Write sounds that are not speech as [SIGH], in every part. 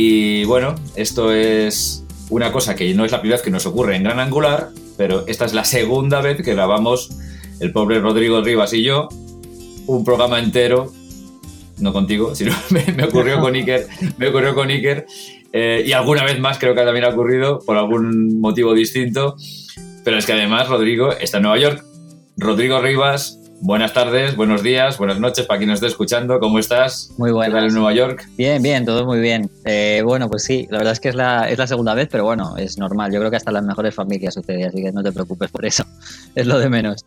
Y bueno, esto es una cosa que no es la primera vez que nos ocurre en Gran Angular, pero esta es la segunda vez que grabamos el pobre Rodrigo Rivas y yo un programa entero, no contigo, [LAUGHS] sino me, ocurrió con Iker, me ocurrió con Iker eh, y alguna vez más creo que también ha ocurrido por algún motivo distinto, pero es que además Rodrigo está en Nueva York. Rodrigo Rivas Buenas tardes, buenos días, buenas noches para quien nos esté escuchando. ¿Cómo estás? Muy bueno. ¿Qué tal en Nueva York? Bien, bien, todo muy bien. Eh, bueno, pues sí, la verdad es que es la, es la segunda vez, pero bueno, es normal. Yo creo que hasta las mejores familias sucede, así que no te preocupes por eso. [LAUGHS] Es lo de menos.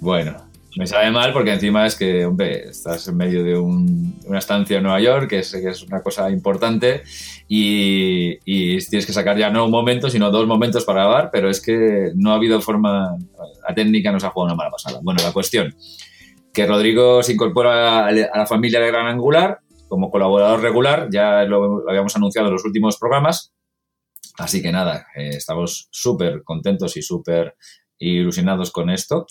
Bueno, me sabe mal porque encima es que, estás en medio de una estancia en Nueva York, que es, es una cosa importante, y, tienes que sacar ya no un momento, sino dos momentos para grabar, pero es que no ha habido forma, la técnica nos ha jugado una mala pasada. Bueno, la cuestión, que Rodrigo se incorpora a la familia de Gran Angular como colaborador regular, ya lo, habíamos anunciado en los últimos programas, así que nada, eh, estamos súper contentos y súper ilusionados con esto.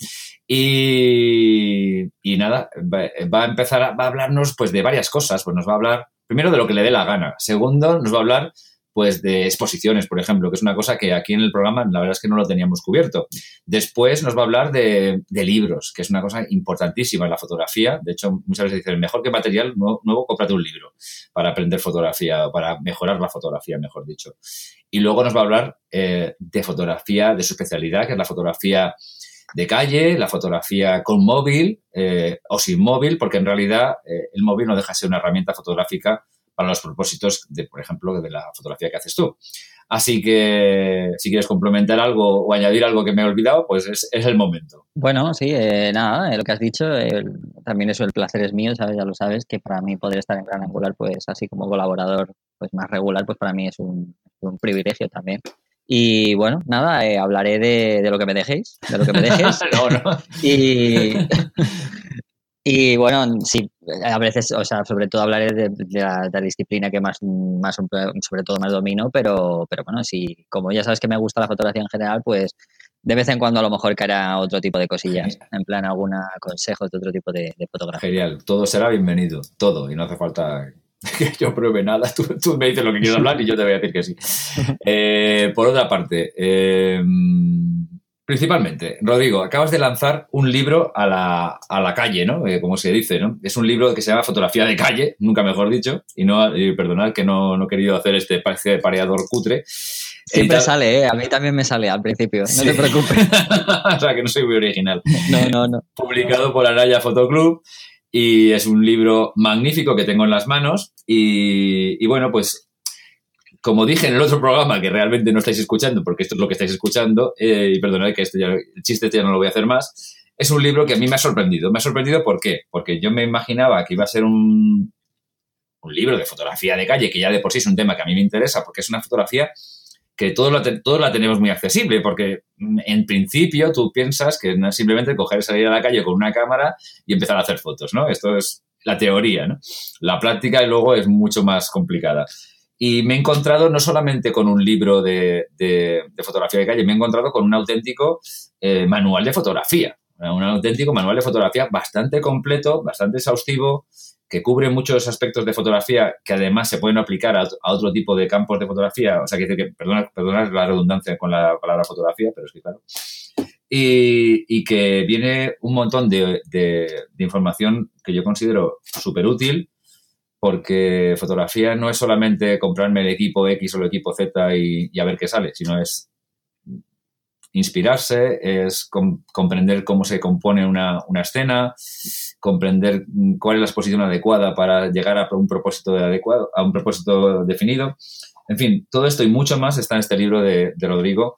Y, nada, va, a empezar, a, a hablarnos pues de varias cosas. Pues nos va a hablar primero de lo que le dé la gana. Segundo, nos va a hablar pues de exposiciones, por ejemplo, que es una cosa que aquí en el programa la verdad es que no lo teníamos cubierto. Después nos va a hablar de, libros, que es una cosa importantísima en la fotografía. De hecho, muchas veces dicen, mejor que material nuevo, cómprate un libro para aprender fotografía o para mejorar la fotografía, mejor dicho. Y luego nos va a hablar eh, de fotografía, de su especialidad, que es la fotografía de calle, la fotografía con móvil eh, o sin móvil, porque en realidad eh, el móvil no deja de ser una herramienta fotográfica para los propósitos, de, por ejemplo, de la fotografía que haces tú. Así que si quieres complementar algo o añadir algo que me he olvidado, pues es, el momento. Bueno, sí, eh, nada, lo que has dicho, también eso, el placer es mío, ¿sabes? ya lo sabes, que para mí poder estar en Gran Angular, pues así como colaborador pues más regular, pues para mí es un, un privilegio también. Y bueno, nada, eh, hablaré de, lo que me dejéis, de lo que me [LAUGHS] dejes. no, no. Y, [LAUGHS] y bueno, sí, a veces, o sea, sobre todo hablaré de, la, disciplina que más, más, sobre todo más domino, pero, pero bueno, si como ya sabes que me gusta la fotografía en general, pues de vez en cuando a lo mejor caerá otro tipo de cosillas, en plan alguna consejos de otro tipo de, de fotografía. Genial, todo será bienvenido, todo, y no hace falta [LAUGHS] que yo pruebe nada. Tú, me dices lo que quieres hablar y yo te voy a decir que sí. [LAUGHS] Eh, por otra parte, eh, principalmente, Rodrigo, acabas de lanzar un libro a la, a la calle, ¿no? Eh, como se dice, ¿no? Es un libro que se llama Fotografía de calle, nunca mejor dicho, y no, y perdonad que no, no, he querido hacer este pareador cutre. Siempre sale, ¿eh? A mí también me sale al principio, no te preocupes. [LAUGHS] o sea, que no soy muy original. No, no, no. Publicado por Araya Fotoclub y es un libro magnífico que tengo en las manos y, bueno, pues como dije en el otro programa que realmente no estáis escuchando, porque esto es lo que estáis escuchando, eh, y perdonad que este ya, el chiste ya no lo voy a hacer más, es un libro que a mí me ha sorprendido. Me ha sorprendido ¿por qué? Porque yo me imaginaba que iba a ser un, un libro de fotografía de calle, que ya de por sí es un tema que a mí me interesa, porque es una fotografía que todos la, todos la tenemos muy accesible, porque mm, en principio tú piensas que no es simplemente coger, salir a la calle con una cámara y empezar a hacer fotos, ¿no? Esto es la teoría, ¿no? La práctica luego es mucho más complicada. Y me he encontrado no solamente con un libro de, de, fotografía de calle, me he encontrado con un auténtico eh, manual de fotografía, un auténtico manual de fotografía bastante completo, bastante exhaustivo, que cubre muchos aspectos de fotografía que además se pueden aplicar a, otro tipo de campos de fotografía. O sea, que, que perdona, la redundancia con la palabra fotografía, pero es que claro. Y, que viene un montón de, información que yo considero súper útil porque fotografía no es solamente comprarme el equipo X o el equipo Z y, a ver qué sale, sino es inspirarse, es comprender cómo se compone una, una escena, comprender cuál es la exposición adecuada para llegar a un propósito adecuado, a un propósito definido. En fin, todo esto y mucho más está en este libro de, Rodrigo,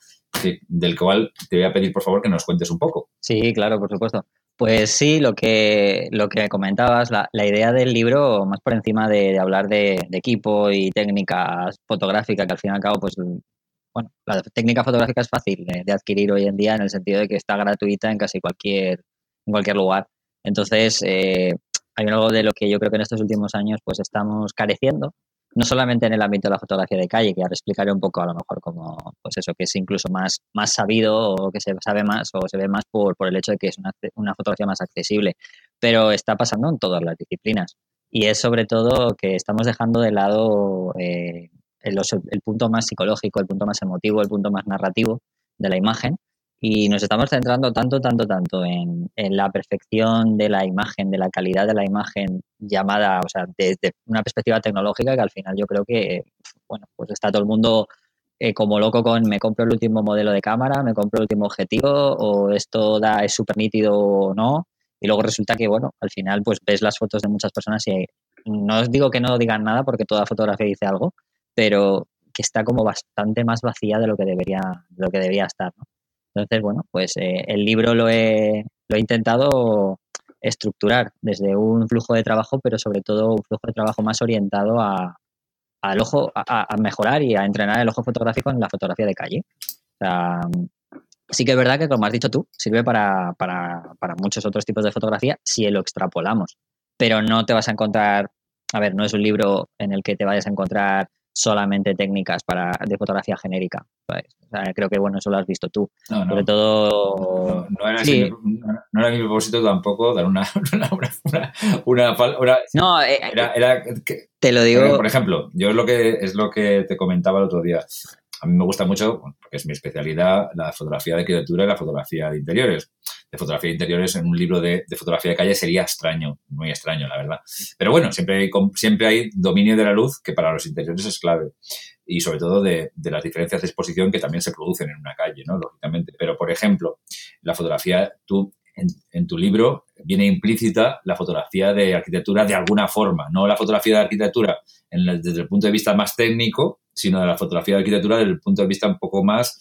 del cual te voy a pedir, por favor, que nos cuentes un poco. Sí, claro, por supuesto. Pues sí, lo que, lo que comentabas, la, idea del libro, más por encima de, hablar de, equipo y técnicas fotográficas, que al fin y al cabo, pues, bueno, la técnica fotográfica es fácil de, adquirir hoy en día en el sentido de que está gratuita en casi cualquier, en cualquier lugar. Entonces, eh, hay algo de lo que yo creo que en estos últimos años pues estamos careciendo, no solamente en el ámbito de la fotografía de calle, que ahora explicaré un poco a lo mejor como, pues eso, que es incluso más, más sabido o que se sabe más o se ve más por, por el hecho de que es una, una fotografía más accesible, pero está pasando en todas las disciplinas. Y es sobre todo que estamos dejando de lado eh, el, el punto más psicológico, el punto más emotivo, el punto más narrativo de la imagen y nos estamos centrando tanto, tanto, tanto en, la perfección de la imagen, de la calidad de la imagen llamada, o sea, desde una perspectiva tecnológica que al final yo creo que, bueno, pues está todo el mundo eh, como loco con me compro el último modelo de cámara, me compro el último objetivo o esto da, es súper nítido o no. Y luego resulta que, bueno, al final pues ves las fotos de muchas personas y no os digo que no digan nada porque toda fotografía dice algo, pero que está como bastante más vacía de lo que debería, de lo que debería estar, ¿no? Entonces, bueno, pues eh, el libro lo he, lo he intentado estructurar desde un flujo de trabajo, pero sobre todo un flujo de trabajo más orientado a, al ojo, a, mejorar y a entrenar el ojo fotográfico en la fotografía de calle. O sea, sí que es verdad que, como has dicho tú, sirve para, para, para muchos otros tipos de fotografía si lo extrapolamos, pero no te vas a encontrar, a ver, no es un libro en el que te vayas a encontrar solamente técnicas para, de fotografía genérica. creo que bueno, eso lo has visto tú. Sobre todo. No, era mi propósito tampoco dar una. [LAUGHS] una, no, eh, era, te lo digo. Por ejemplo, yo es lo que es lo que te comentaba el otro día. A mí me gusta mucho, porque es mi especialidad, la fotografía de arquitectura y la fotografía de interiores de fotografía de interiores en un libro de, fotografía de calle sería extraño, muy extraño, la verdad. Pero bueno, siempre hay, siempre hay dominio de la luz que para los interiores es clave y sobre todo de, las diferencias de exposición que también se producen en una calle, ¿no? Lógicamente. Pero, por ejemplo, la fotografía, tú en, tu libro viene implícita la fotografía de arquitectura de alguna forma, no la fotografía de arquitectura desde el punto de vista más técnico, sino de la fotografía de arquitectura desde el punto de vista un poco más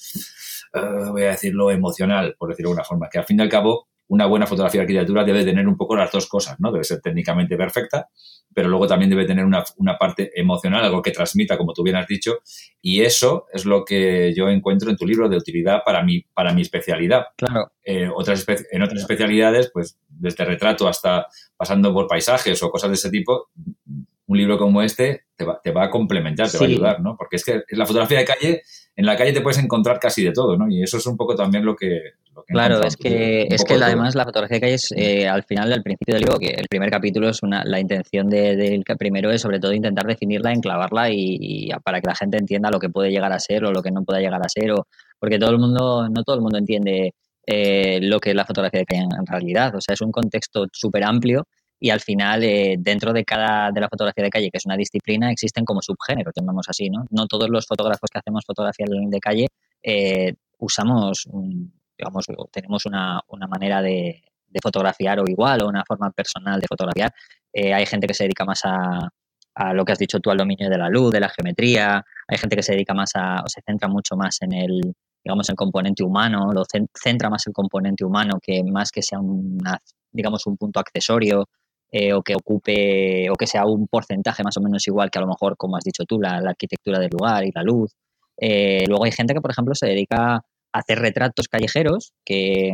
eh, voy a decirlo, emocional, por decirlo de alguna forma, que al fin y al cabo una buena fotografía de arquitectura debe tener un poco las dos cosas, ¿no? Debe ser técnicamente perfecta, pero luego también debe tener una, parte emocional, algo que transmita, como tú bien has dicho, y eso es lo que yo encuentro en tu libro de utilidad para mi, para mi especialidad. Claro. Eh, otras en otras especialidades, pues desde retrato hasta pasando por paisajes o cosas de ese tipo, un libro como este te va, te va a complementar, te va a ayudar, ¿no? Porque es que la fotografía de calle en la calle te puedes encontrar casi de todo, ¿no? Y eso es un poco también lo que... claro, es que, es que además la fotografía de calle es, eh, al final, del principio del libro, que el primer capítulo es una, la intención del primero es sobre todo intentar definirla, enclavarla y, para que la gente entienda lo que puede llegar a ser o lo que no pueda llegar a ser, o, porque todo el mundo, no todo el mundo entiende eh, lo que es la fotografía de calle en realidad, o sea, es un contexto súper amplio y al final eh, dentro de cada de la fotografía de calle, que es una disciplina, existen como subgéneros, llamamos así, ¿no? No todos los fotógrafos que hacemos fotografía de calle eh, usamos, digamos, tenemos una, manera de, fotografiar o igual o una forma personal de fotografiar. Eh, hay gente que se dedica más a, a lo que has dicho tú, al dominio de la luz, de la geometría. Hay gente que se dedica más a, o se centra mucho más en el, digamos, el componente humano, lo centra más el componente humano que más que sea una, digamos, un punto accesorio eh, o que ocupe o que sea un porcentaje más o menos igual que a lo mejor, como has dicho tú, la, arquitectura del lugar y la luz. Eh, luego hay gente que, por ejemplo, se dedica a hacer retratos callejeros que,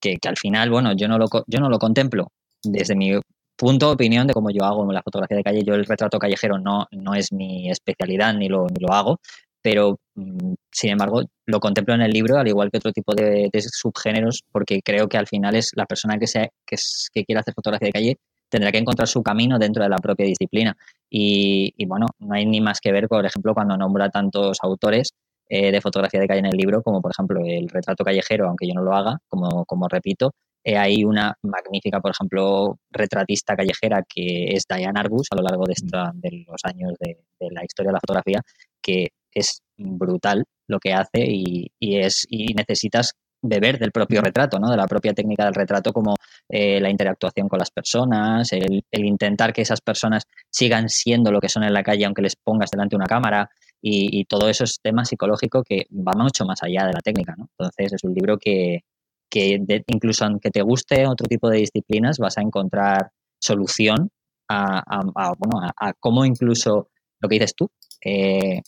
que, al final, bueno, yo no, lo, yo no lo contemplo desde mi punto de opinión de cómo yo hago la fotografía de calle. Yo el retrato callejero no, no es mi especialidad ni lo, ni lo hago, pero mm, sin embargo lo contemplo en el libro al igual que otro tipo de, subgéneros porque creo que al final es la persona que, se, que, que quiere hacer fotografía de calle tendrá que encontrar su camino dentro de la propia disciplina. Y, bueno, no hay ni más que ver, por ejemplo, cuando nombra tantos autores eh, de fotografía de calle en el libro, como por ejemplo el retrato callejero, aunque yo no lo haga, como, como repito, eh, hay una magnífica, por ejemplo, retratista callejera que es Diane Arbus a lo largo de, de los años de, la historia de la fotografía, que es brutal lo que hace y, y, es, y necesitas beber del propio retrato, ¿no? de la propia técnica del retrato, como eh, la interactuación con las personas, el, intentar que esas personas sigan siendo lo que son en la calle aunque les pongas delante una cámara y, todo eso es tema psicológico que va mucho más allá de la técnica. ¿no? Entonces es un libro que, que incluso aunque te guste otro tipo de disciplinas, vas a encontrar solución a, bueno, a, cómo incluso lo que dices tú, eh,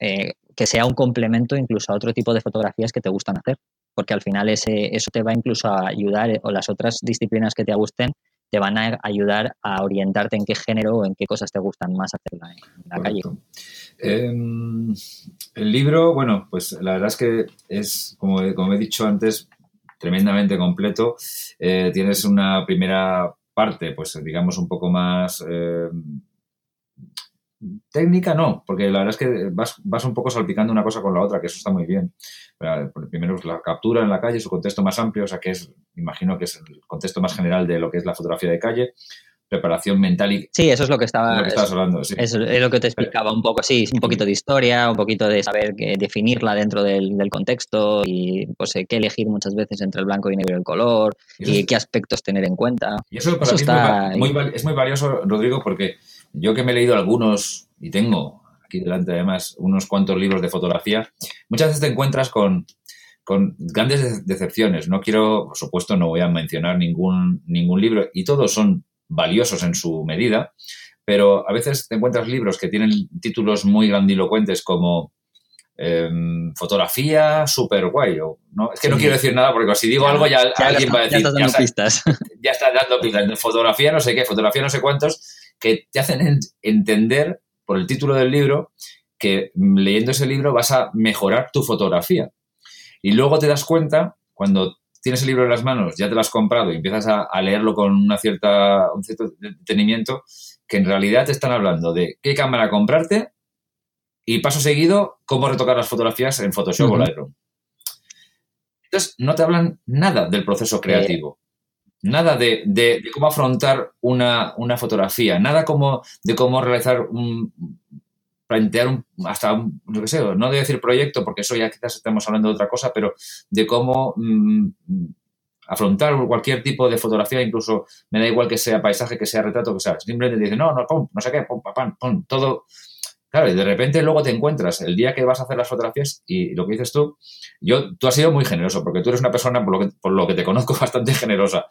eh, que sea un complemento incluso a otro tipo de fotografías que te gustan hacer, porque al final ese, eso te va incluso a ayudar, o las otras disciplinas que te gusten, te van a ayudar a orientarte en qué género o en qué cosas te gustan más hacerla en la calle. Em, el libro, bueno, pues la verdad es que es, como, como he dicho antes, tremendamente completo. Eh, tienes una primera parte, pues digamos un poco más eh, técnica, no, porque la verdad es que vas, vas, un poco salpicando una cosa con la otra, que eso está muy bien. Primero la captura en la calle, su contexto más amplio, o sea que es, imagino que es el contexto más general de lo que es la fotografía de calle preparación mental y... Sí, eso es lo que estaba... Lo hablando, sí. Es, lo que te explicaba un poco, sí, un poquito de historia, un poquito de saber que definirla dentro del, contexto y pues qué elegir muchas veces entre el blanco y negro y el color y, qué aspectos tener en cuenta. Y eso para está es, muy, es muy valioso, Rodrigo, porque yo que me he leído algunos y tengo aquí delante además unos cuantos libros de fotografía, muchas veces te encuentras con, con grandes decepciones. No quiero, por supuesto, no voy a mencionar ningún, ningún libro y todos son valiosos en su medida, pero a veces te encuentras libros que tienen títulos muy grandilocuentes como em, fotografía super guay. ¿no? Es que no quiero decir nada porque si digo algo ya, alguien va a decir. Ya estás dando pistas. [LAUGHS] Ya estás dando pistas. Fotografía no sé qué, fotografía no sé cuántos, que te hacen entender por el título del libro que leyendo ese libro vas a mejorar tu fotografía. Y luego te das cuenta, cuando tienes el libro en las manos, ya te lo has comprado y empiezas a, leerlo con una cierta, un cierto detenimiento, que en realidad te están hablando de qué cámara comprarte y paso seguido cómo retocar las fotografías en Photoshop o Lightroom. Entonces, no te hablan nada del proceso creativo. Nada de, cómo afrontar una, una, fotografía, nada como de cómo realizar un, plantear un, hasta, un, no sé, no de decir proyecto, porque eso ya quizás estamos hablando de otra cosa, pero de cómo mm, afrontar cualquier tipo de fotografía, incluso me da igual que sea paisaje, que sea retrato, que sea, simplemente dice, no, no, pum, no sé qué, pum, pam, pum, todo. Claro, y de repente luego te encuentras el día que vas a hacer las fotografías y lo que dices tú, yo, tú has sido muy generoso, porque tú eres una persona, por lo que, por lo que te conozco, [LAUGHS] bastante generosa.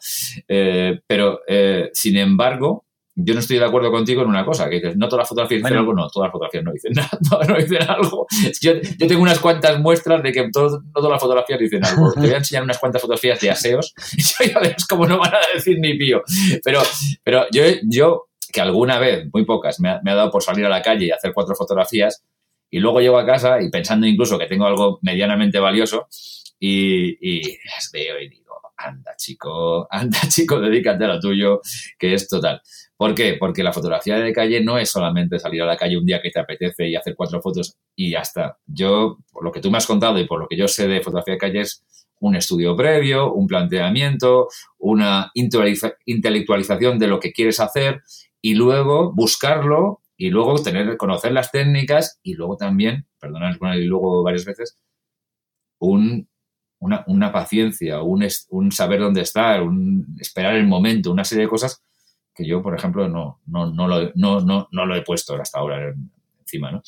Eh, pero, eh, sin embargo, yo no estoy de acuerdo contigo en una cosa, que dices, no todas las fotografías dicen algo, no, todas las fotografías no dicen [LAUGHS] nada, no, dicen algo. Yo, yo, tengo unas cuantas muestras de que no todas las fotografías dicen algo. Te voy a enseñar unas cuantas fotografías de aseos [LAUGHS] y yo ya ves cómo no van a decir ni pío. Pero, pero yo, yo, que alguna vez, muy pocas, me ha, dado por salir a la calle y hacer cuatro fotografías y luego llego a casa y pensando incluso que tengo algo medianamente valioso y las veo y digo, anda chico, anda [LAUGHS] chico, dedícate a lo tuyo, que es total. ¿Por qué? Porque la fotografía de calle no es solamente salir a la calle un día que te apetece y hacer cuatro fotos y ya está. Yo, por lo que tú me has contado y por lo que yo sé de fotografía de calle es un estudio previo, un planteamiento, una intelectualización de lo que quieres hacer y luego buscarlo y luego tener, conocer las técnicas y luego también, perdonad, y luego varias veces, un, una, paciencia, un, un saber dónde estar, un esperar el momento, una serie de cosas que yo, por ejemplo, no, no, no, lo, no, no, no lo he puesto hasta ahora encima, ¿no?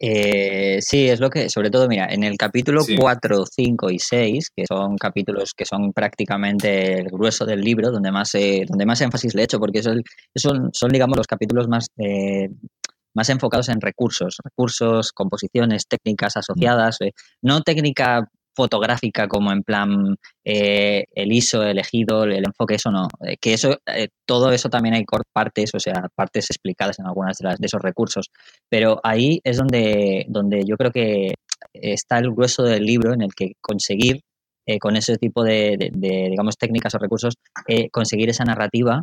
Eh, sí, es lo que, sobre todo, mira, en el capítulo 4, 5 y 6, que son capítulos que son prácticamente el grueso del libro, donde más, donde más énfasis le he hecho, porque son, son, son digamos, los capítulos más, eh, más enfocados en recursos, recursos, composiciones, técnicas asociadas, eh, no técnica fotográfica como en plan eh, el ISO elegido, el enfoque, eso no. Eh, que eso, eh, todo eso también hay partes, o sea, partes explicadas en algunas de, las, de esos recursos. Pero ahí es donde, donde yo creo que está el grueso del libro en el que conseguir con ese tipo de, digamos, técnicas o recursos, conseguir esa narrativa,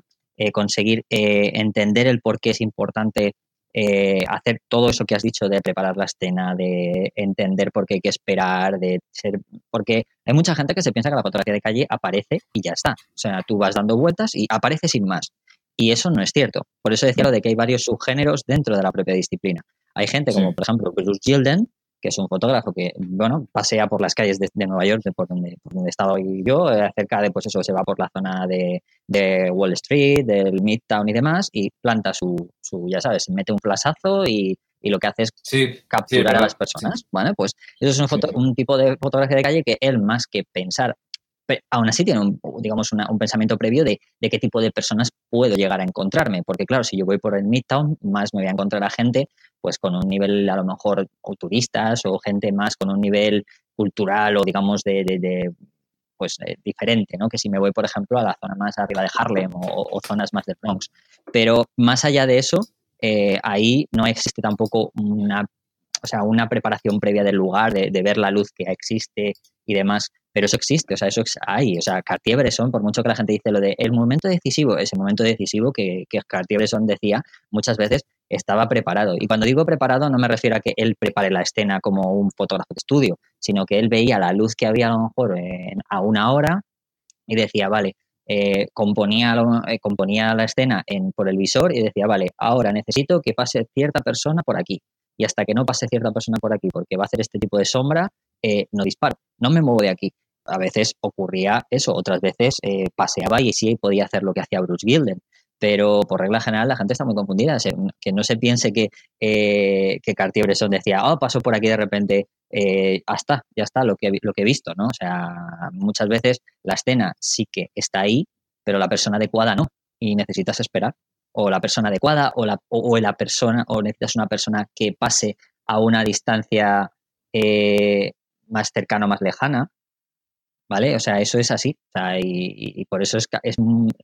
conseguir entender el por qué es importante eh, hacer todo eso que has dicho de preparar la escena, de entender por qué hay que esperar, de ser. Porque hay mucha gente que se piensa que la fotografía de calle aparece y ya está. O sea, tú vas dando vueltas y aparece sin más. Y eso no es cierto. Por eso decía lo de que hay varios subgéneros dentro de la propia disciplina. Hay gente como, por ejemplo, Bruce Gilden, que es un fotógrafo que, bueno, pasea por las calles de, Nueva York, de por donde, por donde estaba yo, eh, cerca de, pues eso, se va por la zona de, Wall Street, del Midtown y demás, y planta su, su ya sabes, mete un flasazo y, lo que hace es capturar a las personas. Bueno, pues eso es un, un tipo de fotografía de calle que él, más que pensar aún así tiene un, digamos, un pensamiento previo de, de, qué tipo de personas puedo llegar a encontrarme. Porque claro, si yo voy por el Midtown, más me voy a encontrar a gente pues con un nivel a lo mejor o turistas o gente más con un nivel cultural o digamos de, de, pues eh, diferente, ¿no? Que si me voy, por ejemplo, a la zona más arriba de Harlem o, zonas más de Bronx. Pero más allá de eso, eh, ahí no existe tampoco una, o sea, una preparación previa del lugar, de, ver la luz que existe y demás pero eso existe, o sea, eso hay. O sea, Cartier-Bresson, por mucho que la gente dice lo de el momento decisivo, ese momento decisivo que, Cartier-Bresson decía muchas veces estaba preparado. Y cuando digo preparado no me refiero a que él prepare la escena como un fotógrafo de estudio, sino que él veía la luz que había a lo mejor a una hora y decía, vale, eh, componía, eh, componía la escena en, por el visor y decía, vale, ahora necesito que pase cierta persona por aquí. Y hasta que no pase cierta persona por aquí, porque va a hacer este tipo de sombra, eh, no disparo, no me muevo de aquí a veces ocurría eso, otras veces eh, paseaba y sí podía hacer lo que hacía Bruce Gilden. Pero por regla general la gente está muy confundida. que no se piense que, eh, que Cartier-Bresson decía, oh, pasó por aquí de repente, eh, hasta, ya está, lo que, lo que he visto, ¿no? O sea, muchas veces la escena sí que está ahí, pero la persona adecuada no. Y necesitas esperar. O la persona adecuada, o la, o, la persona, o necesitas una persona que pase a una distancia eh, más cercana o más lejana ¿vale? O sea, eso es así. y, por eso es, es,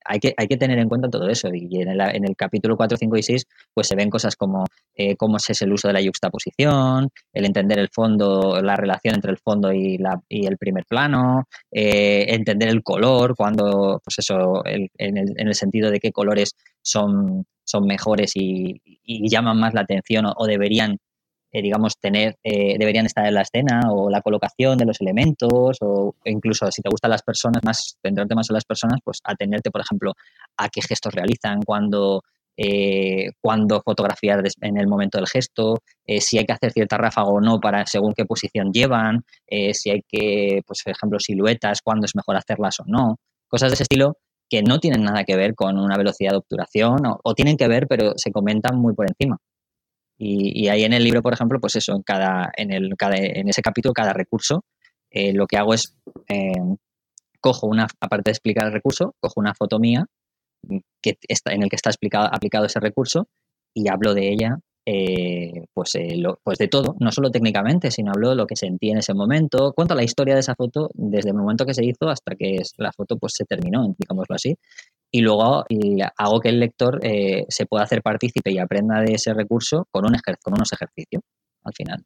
hay, que, hay que tener en cuenta todo eso. Y en el, en el capítulo 4, 5 y 6, pues se ven cosas como eh, cómo es el uso de la yuxtaposición, el entender el fondo, la relación entre el fondo y, la, y el primer plano, eh, entender el color, cuando, pues eso, en, el, en el sentido de qué colores son, son mejores y, y llaman más la atención o deberían eh, digamos, tener, eh, deberían estar en la escena o la colocación de los elementos o incluso si te gustan las personas, más centrarte más en las personas, pues atenderte, por ejemplo, a qué gestos realizan, cuando, eh, cuando fotografiar en el momento del gesto, si hay que hacer cierta ráfaga o no para según qué posición llevan, si hay que, pues, por ejemplo, siluetas, cuándo es mejor hacerlas o no, cosas de ese estilo que no tienen nada que ver con una velocidad de obturación o, o tienen que ver, pero se comentan muy por encima. Y, ahí en el libro, por ejemplo, pues eso, en, cada, en, el, cada, en ese capítulo, cada recurso, eh, lo que hago es, eh, cojo una, aparte de explicar el recurso, cojo una foto mía que está, en el que está explicado, aplicado ese recurso y hablo de ella, eh, pues, pues de todo, no solo técnicamente, sino hablo de lo que sentí en ese momento, cuento la historia de esa foto desde el momento que se hizo hasta que la foto pues se terminó, digámoslo así, y luego hago que el lector eh, se pueda hacer partícipe y aprenda de ese recurso con, un con unos ejercicios al final.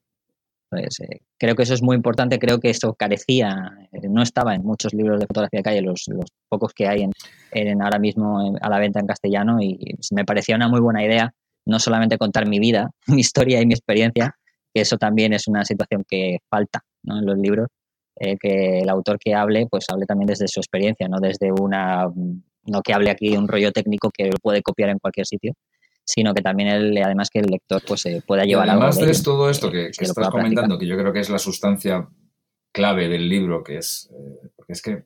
Eh, creo que eso es muy importante, creo que eso carecía, eh, no estaba en muchos libros de fotografía de calle, los, pocos que hay en, ahora mismo a la venta en castellano y, me parecía una muy buena idea no solamente contar mi vida, [LAUGHS] mi historia y mi experiencia, que eso también es una situación que falta ¿no? en los libros, que el autor que hable, pues hable también desde su experiencia, no desde una no que hable aquí un rollo técnico que lo puede copiar en cualquier sitio, sino que también el, además que el lector pues eh, pueda llevar algo. Además de todo esto que, estás comentando, que yo creo que es la sustancia clave del libro, que es, eh, porque es que,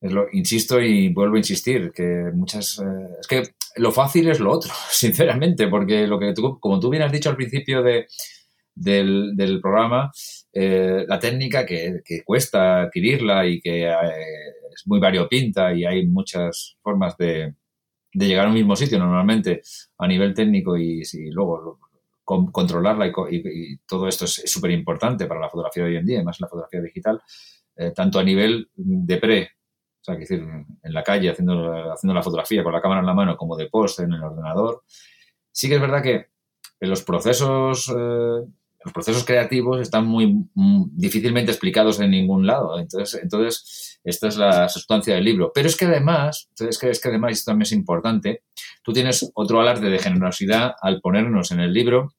es lo, insisto y vuelvo a insistir, que muchas, eh, es que lo fácil es lo otro, [LAUGHS] sinceramente, porque lo que tú, como tú bien has dicho al principio de, del, del programa, la técnica que, que, cuesta adquirirla y que es muy variopinta y hay muchas formas de, llegar a un mismo sitio normalmente a nivel técnico y, luego controlarla y, todo esto es súper importante para la fotografía de hoy en día, más la fotografía digital, eh, tanto a nivel de pre, o sea, que decir, en la calle haciendo, haciendo la fotografía con la cámara en la mano, como de post en el ordenador. Sí que es verdad que en los procesos eh, los procesos creativos están muy, difícilmente explicados en ningún lado. Entonces, entonces, esta es la sustancia del libro. Pero es que además, es que, es que además, esto también es importante, tú tienes otro alarde de generosidad al ponernos en el libro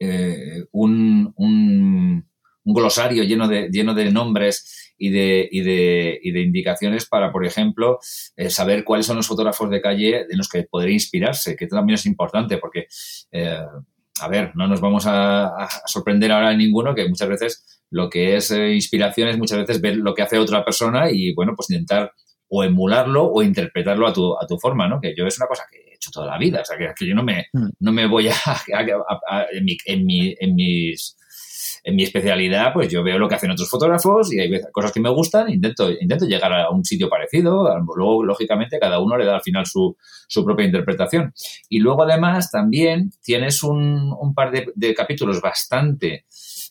eh, un, un, glosario lleno de, lleno de nombres y de, y de, y de indicaciones para, por ejemplo, eh, saber cuáles son los fotógrafos de calle en los que podría inspirarse, que también es importante porque... Eh, a ver, no nos vamos a, sorprender ahora en ninguno que muchas veces lo que es eh, inspiración es muchas veces ver lo que hace otra persona y, bueno, pues intentar o emularlo o interpretarlo a tu, a tu forma, ¿no? Que yo es una cosa que he hecho toda la vida, o sea, que, yo no me, mm. no me voy a, [LAUGHS] en, mi, en, mi, en mis en mi especialidad, pues yo veo lo que hacen otros fotógrafos y hay cosas que me gustan, intento, intento llegar a un sitio parecido, luego, lógicamente, cada uno le da al final su, su propia interpretación. Y luego, además, también tienes un, par de, capítulos bastante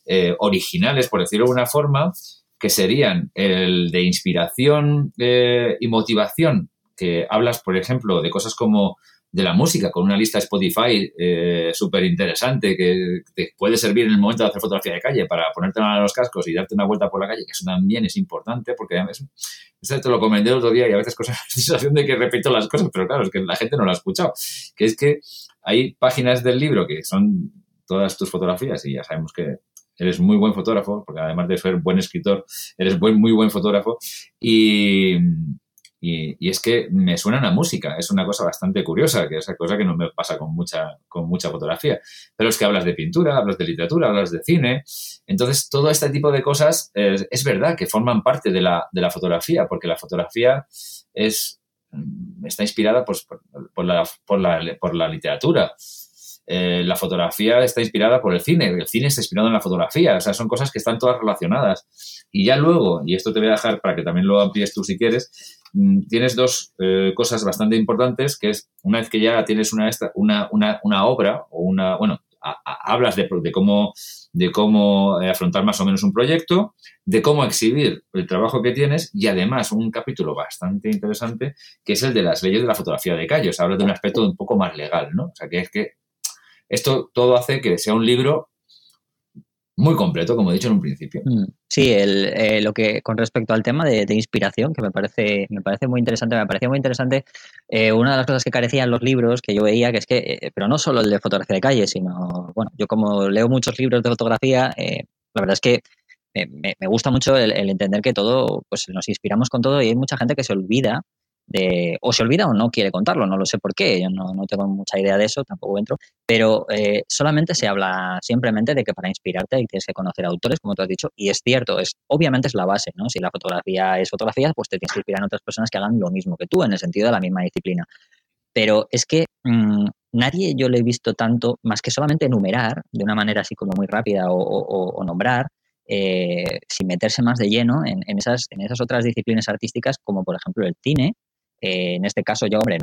eh, originales, por decirlo de una forma, que serían el de inspiración eh, y motivación, que hablas, por ejemplo, de cosas como de la música, con una lista Spotify eh, súper interesante que te puede servir en el momento de hacer fotografía de calle para ponerte a los cascos y darte una vuelta por la calle, que eso también es importante porque eso te lo comenté el otro día y a veces cosas [LAUGHS] la sensación de que repito las cosas, pero claro, es que la gente no lo ha escuchado. Que es que hay páginas del libro que son todas tus fotografías y ya sabemos que eres muy buen fotógrafo, porque además de ser buen escritor, eres muy buen fotógrafo y y, es que me suena a música, es una cosa bastante curiosa, que es una cosa que no me pasa con mucha, con mucha fotografía. Pero es que hablas de pintura, hablas de literatura, hablas de cine. Entonces, todo este tipo de cosas es verdad que forman parte de la, de la fotografía, porque la fotografía es, está inspirada pues, por, la, por, la, por la literatura. Eh, la fotografía está inspirada por el cine, el cine está inspirado en la fotografía, o sea, son cosas que están todas relacionadas. Y ya luego, y esto te voy a dejar para que también lo amplíes tú si quieres, mm, tienes dos eh, cosas bastante importantes, que es una vez que ya tienes una, una, una, una obra o una, bueno, hablas de, de, cómo, de cómo eh, afrontar más o menos un proyecto, de cómo exhibir el trabajo que tienes y además un capítulo bastante interesante que es el de las leyes de la fotografía de calle. O sea, habla de un aspecto un poco más legal, ¿no? O sea, que es que esto todo hace que sea un libro muy completo, como he dicho en un principio. Mm, sí, el, eh, lo que con respecto al tema de, inspiración, que me parece, me parece muy interesante, me parecía muy interesante eh, una de las cosas que carecían los libros que yo veía, que es que, eh, pero no solo el de fotografía de calle, sino, bueno, yo como leo muchos libros de fotografía, la verdad es que me, gusta mucho el, entender que todo, pues nos inspiramos con todo y hay mucha gente que se olvida o se olvida o no quiere contarlo, no lo sé por qué, yo no, no tengo mucha idea de eso, tampoco entro, pero eh, solamente se habla simplemente de que para inspirarte tienes que conocer autores, como tú has dicho, y es cierto, es obviamente es la base, ¿no? Si la fotografía es fotografía, pues te tienes que inspirar en otras personas que hagan lo mismo que tú, en el sentido de la misma disciplina. Pero es que mm, nadie yo le he visto tanto, más que solamente enumerar de una manera así como muy rápida o, nombrar, eh, sin meterse más de lleno en, en, esas, en esas otras disciplinas artísticas, como por ejemplo el cine, eh, en este caso yo, hombre,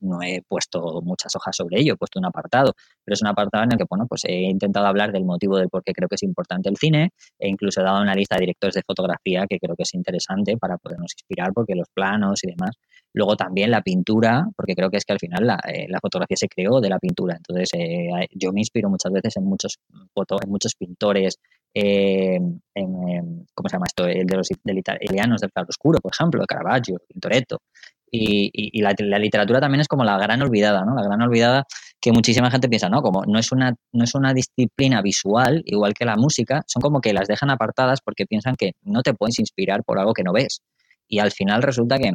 no he, puesto muchas hojas sobre ello, he puesto un apartado, pero es un apartado en el que, bueno, pues he intentado hablar del motivo del por qué creo que es importante el cine e incluso he dado una lista de directores de fotografía que creo que es interesante para podernos inspirar porque los planos y demás. Luego también la pintura, porque creo que es que al final la, eh, fotografía se creó de la pintura. Entonces eh, yo me inspiro muchas veces en muchos, fotos, en muchos pintores, en, ¿cómo se llama esto? El de los italianos del claroscuro, por ejemplo, de Caravaggio, Tintoretto. Y, la, literatura también es como la gran olvidada, ¿no? La gran olvidada que muchísima gente piensa, ¿no? Como no es una, no es una disciplina visual, igual que la música, son como que las dejan apartadas porque piensan que no te puedes inspirar por algo que no ves. Y al final resulta que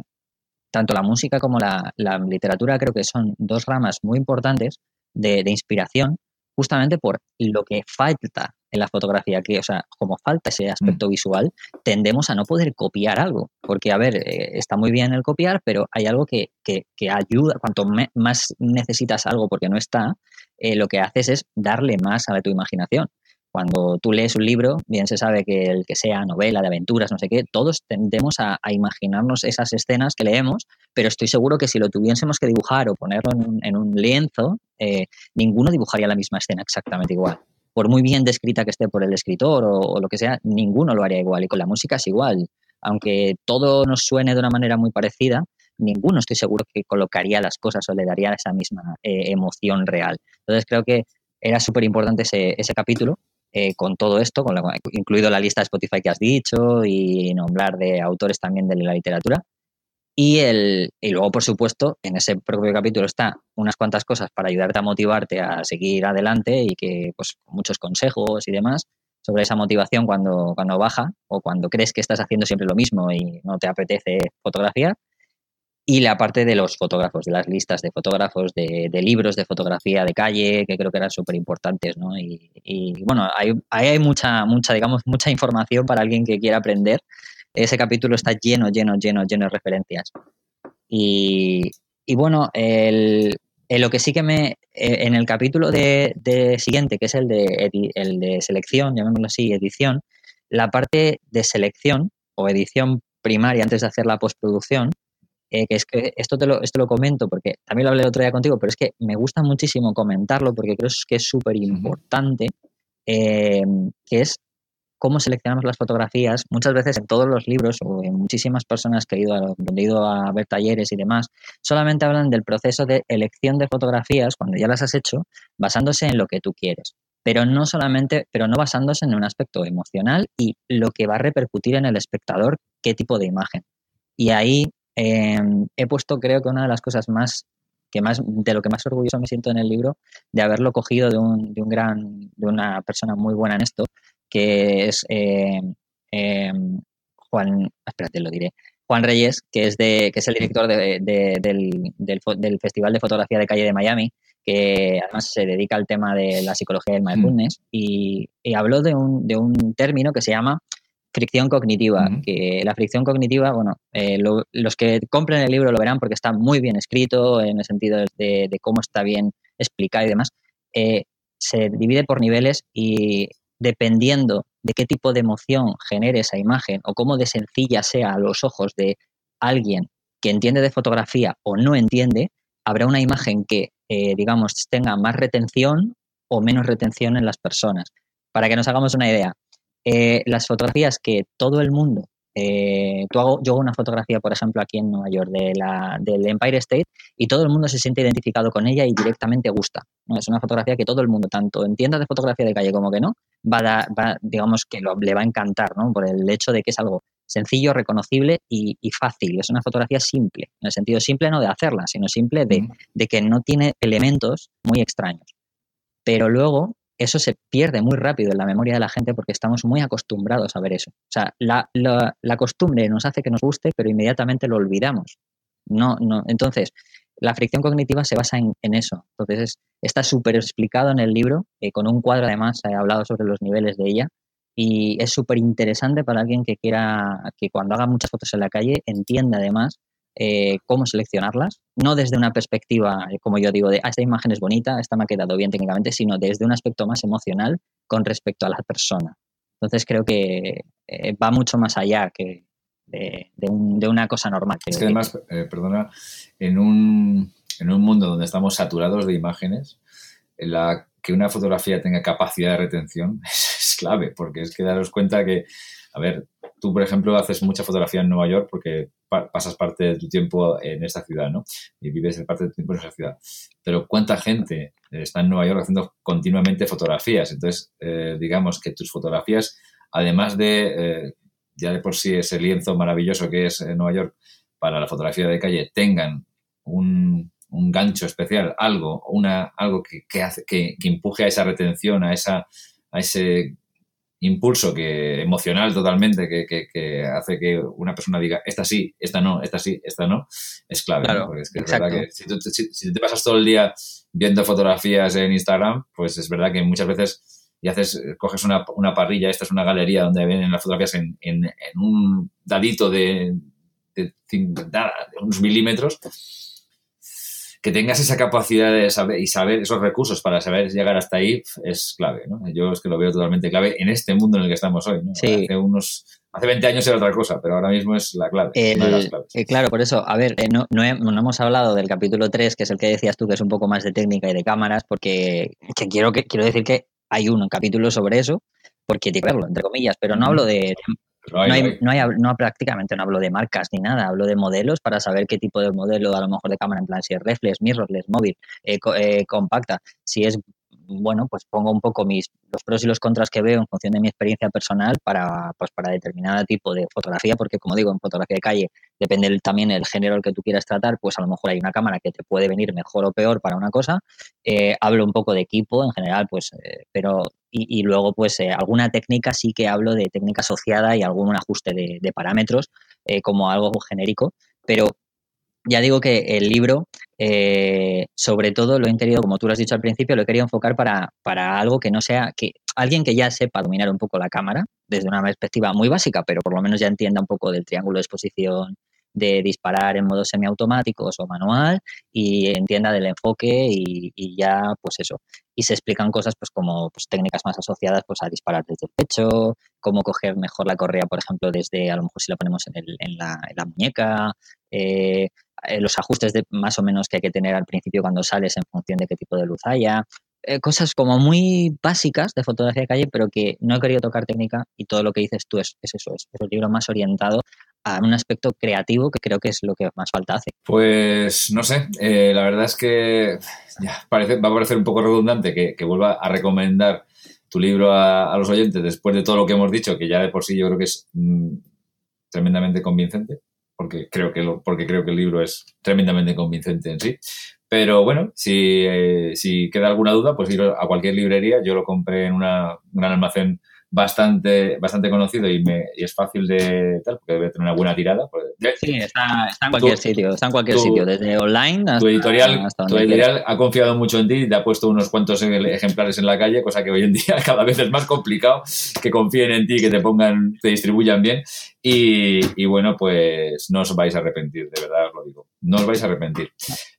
tanto la música como la, literatura creo que son dos ramas muy importantes de inspiración justamente por lo que falta en la fotografía, que, o sea, como falta ese aspecto mm. visual, tendemos a no poder copiar algo. Porque, a ver, eh, está muy bien el copiar, pero hay algo que, que, ayuda, cuanto más necesitas algo porque no está, eh, lo que haces es darle más a tu imaginación. Cuando tú lees un libro, bien se sabe que el que sea novela, de aventuras, no sé qué, todos tendemos a, imaginarnos esas escenas que leemos, pero estoy seguro que si lo tuviésemos que dibujar o ponerlo en un, lienzo, eh, ninguno dibujaría la misma escena exactamente igual por muy bien descrita que esté por el escritor o, lo que sea, ninguno lo haría igual. Y con la música es igual. Aunque todo nos suene de una manera muy parecida, ninguno estoy seguro que colocaría las cosas o le daría esa misma eh, emoción real. Entonces creo que era súper importante ese, capítulo eh, con todo esto, con incluido la lista de Spotify que has dicho y nombrar de autores también de la literatura. Y, el, y luego, por supuesto, en ese propio capítulo está unas cuantas cosas para ayudarte a motivarte a seguir adelante y que, pues, muchos consejos y demás sobre esa motivación cuando, cuando baja o cuando crees que estás haciendo siempre lo mismo y no te apetece fotografiar. y la parte de los fotógrafos, de las listas de fotógrafos, de, libros de fotografía de calle, que creo que eran súper importantes, ¿no? Y, bueno, ahí hay, hay, mucha, mucha, digamos, mucha información para alguien que quiera aprender. Ese capítulo está lleno, lleno, lleno, lleno de referencias. Y, bueno, el, lo que sí que me, e, en el capítulo de, siguiente, que es el de, el de selección, llamémoslo así, edición, la parte de selección o edición primaria antes de hacer la postproducción, eh, que es que esto te lo, esto lo comento porque también lo hablé el otro día contigo, pero es que me gusta muchísimo comentarlo porque creo que es súper importante, eh, que es cómo seleccionamos las fotografías. Muchas veces en todos los libros o en muchísimas personas que he ido a, he ido a ver talleres y demás, solamente hablan del proceso de elección de fotografías cuando ya las has hecho, basándose en lo que tú quieres pero no solamente, pero no basándose en un aspecto emocional y lo que va a repercutir en el espectador, qué tipo de imagen. Y ahí Em, he puesto, creo que una de las cosas más que más de lo que más orgulloso me siento en el libro de haberlo cogido de un, de un gran de una persona muy buena en esto que es em, em, Juan espérate lo diré Juan Reyes que es de que es el director de, del, del, festival de fotografía de calle de Miami que además se dedica al tema de la psicología del mindfulness mm. y, y, habló de un, de un término que se llama fricción cognitiva, que la fricción cognitiva, bueno, eh, los que compren el libro lo verán porque está muy bien escrito en el sentido de, cómo está bien explicado y demás, eh, se divide por niveles y dependiendo de qué tipo de emoción genere esa imagen o cómo de sencilla sea a los ojos de alguien que entiende de fotografía o no entiende, habrá una imagen que, eh, digamos, tenga más retención o menos retención en las personas. Para que nos hagamos una idea, eh, las fotografías que todo el mundo, eh, tú hago, yo hago una fotografía, por ejemplo, aquí en Nueva York de la, del Empire State y todo el mundo se siente identificado con ella y directamente gusta. ¿no? Es una fotografía que todo el mundo, tanto en tiendas de fotografía de calle como que no, va a, va, digamos que le va a encantar, ¿no? Por el hecho de que es algo sencillo, reconocible y, fácil. Es una fotografía simple, en el sentido simple no de hacerla, sino simple de, de que no tiene elementos muy extraños. Pero luego eso se pierde muy rápido en la memoria de la gente porque estamos muy acostumbrados a ver eso. O sea, la, costumbre nos hace que nos guste, pero inmediatamente lo olvidamos. No, no. Entonces, la fricción cognitiva se basa en, eso. Entonces, está súper explicado en el libro, eh, con un cuadro además, he hablado sobre los niveles de ella, y es súper interesante para alguien que quiera, que cuando haga muchas fotos en la calle, entienda además eh, cómo seleccionarlas, no desde una perspectiva, eh, como yo digo, de ah, esta imagen es bonita, esta me ha quedado bien técnicamente, sino desde un aspecto más emocional con respecto a la persona. Entonces creo que eh, va mucho más allá que de, una cosa normal. Es que además, perdona, en un, en un mundo donde estamos saturados de imágenes, la, que una fotografía tenga capacidad de retención [LAUGHS] es clave, porque es que daros cuenta que a ver, tú, por ejemplo, haces mucha fotografía en Nueva York porque pasas parte de tu tiempo en esta ciudad, ¿no? Y vives parte de tu tiempo en esa ciudad. Pero ¿cuánta gente está en Nueva York haciendo continuamente fotografías? Entonces, eh, digamos que tus fotografías, además de, eh, ya de por sí ese lienzo maravilloso que es en Nueva York para la fotografía de calle, tengan un, gancho especial, algo, una, algo que, hace, que, que empuje a esa retención, a, esa, a ese impulso que emocional totalmente que, que, hace que una persona diga esta sí, esta no, esta sí, esta no, es clave. Porque es, que es verdad que si, tú, te pasas todo el día viendo fotografías en Instagram, pues es verdad que muchas veces y haces, coges una, una parrilla, esta es una galería donde vienen las fotografías en, en, un dadito de, de, de unos milímetros que tengas esa capacidad de saber y saber esos recursos para saber llegar hasta ahí es clave, ¿no? Yo es que lo veo totalmente clave en este mundo en el que estamos hoy, ¿no? Hace unos hace 20 años era otra cosa, pero ahora mismo es la clave. Eh, claro, por eso, a ver, eh, no, no, hemos hablado del capítulo 3, que es el que decías tú, que es un poco más de técnica y de cámaras, porque que quiero, que, quiero decir que hay un capítulo sobre eso, porque que verlo, entre comillas, pero no hablo de, no, hay, no, hay, no, prácticamente no hablo de marcas ni nada, hablo de modelos para saber qué tipo de modelo, a lo mejor de cámara, en plan si es reflex, mirrorless, móvil, eh, eh, compacta, si es bueno, pues pongo un poco mis los pros y los contras que veo en función de mi experiencia personal para pues para determinado tipo de fotografía, porque como digo, en fotografía de calle depende también el género al que tú quieras tratar, pues a lo mejor hay una cámara que te puede venir mejor o peor para una cosa. Eh, hablo un poco de equipo en general, pues, pero y, luego, pues, eh, alguna técnica sí que hablo de técnica asociada y algún ajuste de, parámetros eh, como algo genérico, pero ya digo que el libro, eh, sobre todo, lo he querido, como tú lo has dicho al principio, lo he querido enfocar para, para algo que no sea, que alguien que ya sepa dominar un poco la cámara, desde una perspectiva muy básica, pero por lo menos ya entienda un poco del triángulo de exposición, de disparar en modo semiautomáticos o manual y entienda del enfoque y, ya pues eso. Y se explican cosas pues como pues, técnicas más asociadas pues a disparar desde el pecho, cómo coger mejor la correa, por ejemplo, desde a lo mejor si la ponemos en, el, en, la, en la, muñeca, eh, eh, los ajustes de más o menos que hay que tener al principio cuando sales en función de qué tipo de luz haya. Eh, cosas como muy básicas de fotografía de calle, pero que no he querido tocar técnica y todo lo que dices tú es, es eso, es, el libro más orientado a un aspecto creativo que creo que es lo que más falta hace. Pues no sé, eh, la verdad es que parece, va a parecer un poco redundante que, vuelva a recomendar tu libro a, a, los oyentes después de todo lo que hemos dicho, que ya de por sí yo creo que es mm, tremendamente convincente, porque creo, que lo, porque creo que el libro es tremendamente convincente en sí. Pero bueno, si, eh, si queda alguna duda, pues ir a cualquier librería. Yo lo compré en una, un gran almacén bastante, bastante conocido y, me, y es fácil de tal, porque debe tener una buena tirada. Pues, sí, está, está, en cualquier tú, sitio, está en cualquier sitio, desde online hasta. Tu editorial, hasta tu editorial ha confiado mucho en ti y te ha puesto unos cuantos ejemplares en la calle, cosa que hoy en día [LAUGHS] cada vez es más complicado que confíen en ti, que te pongan, te distribuyan bien. Y, y bueno, pues no os vais a arrepentir, de verdad os lo digo. No os vais a arrepentir.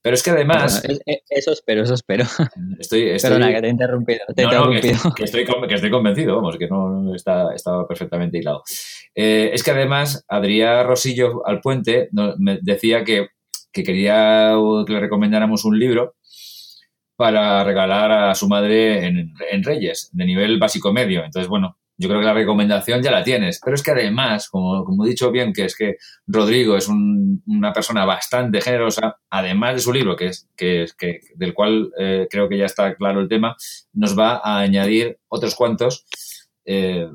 Pero es que además. Bueno, eso espero, eso espero. [LAUGHS] Estoy, estoy... Perdona, que te he interrumpido. Te no, he interrumpido. No, que, que, estoy, que estoy convencido, vamos, que no está, estaba perfectamente hilado. Eh, es que además, Adrián Rosillo al puente me decía que, que quería que le recomendáramos un libro para regalar a su madre en, en Reyes, de nivel básico medio. Entonces, bueno, yo creo que la recomendación ya la tienes. Pero es que además, como, como he dicho bien, que es que Rodrigo es un, una persona bastante generosa, además de su libro, que es, que, que del cual eh, creo que ya está claro el tema, nos va a añadir otros cuantos eh,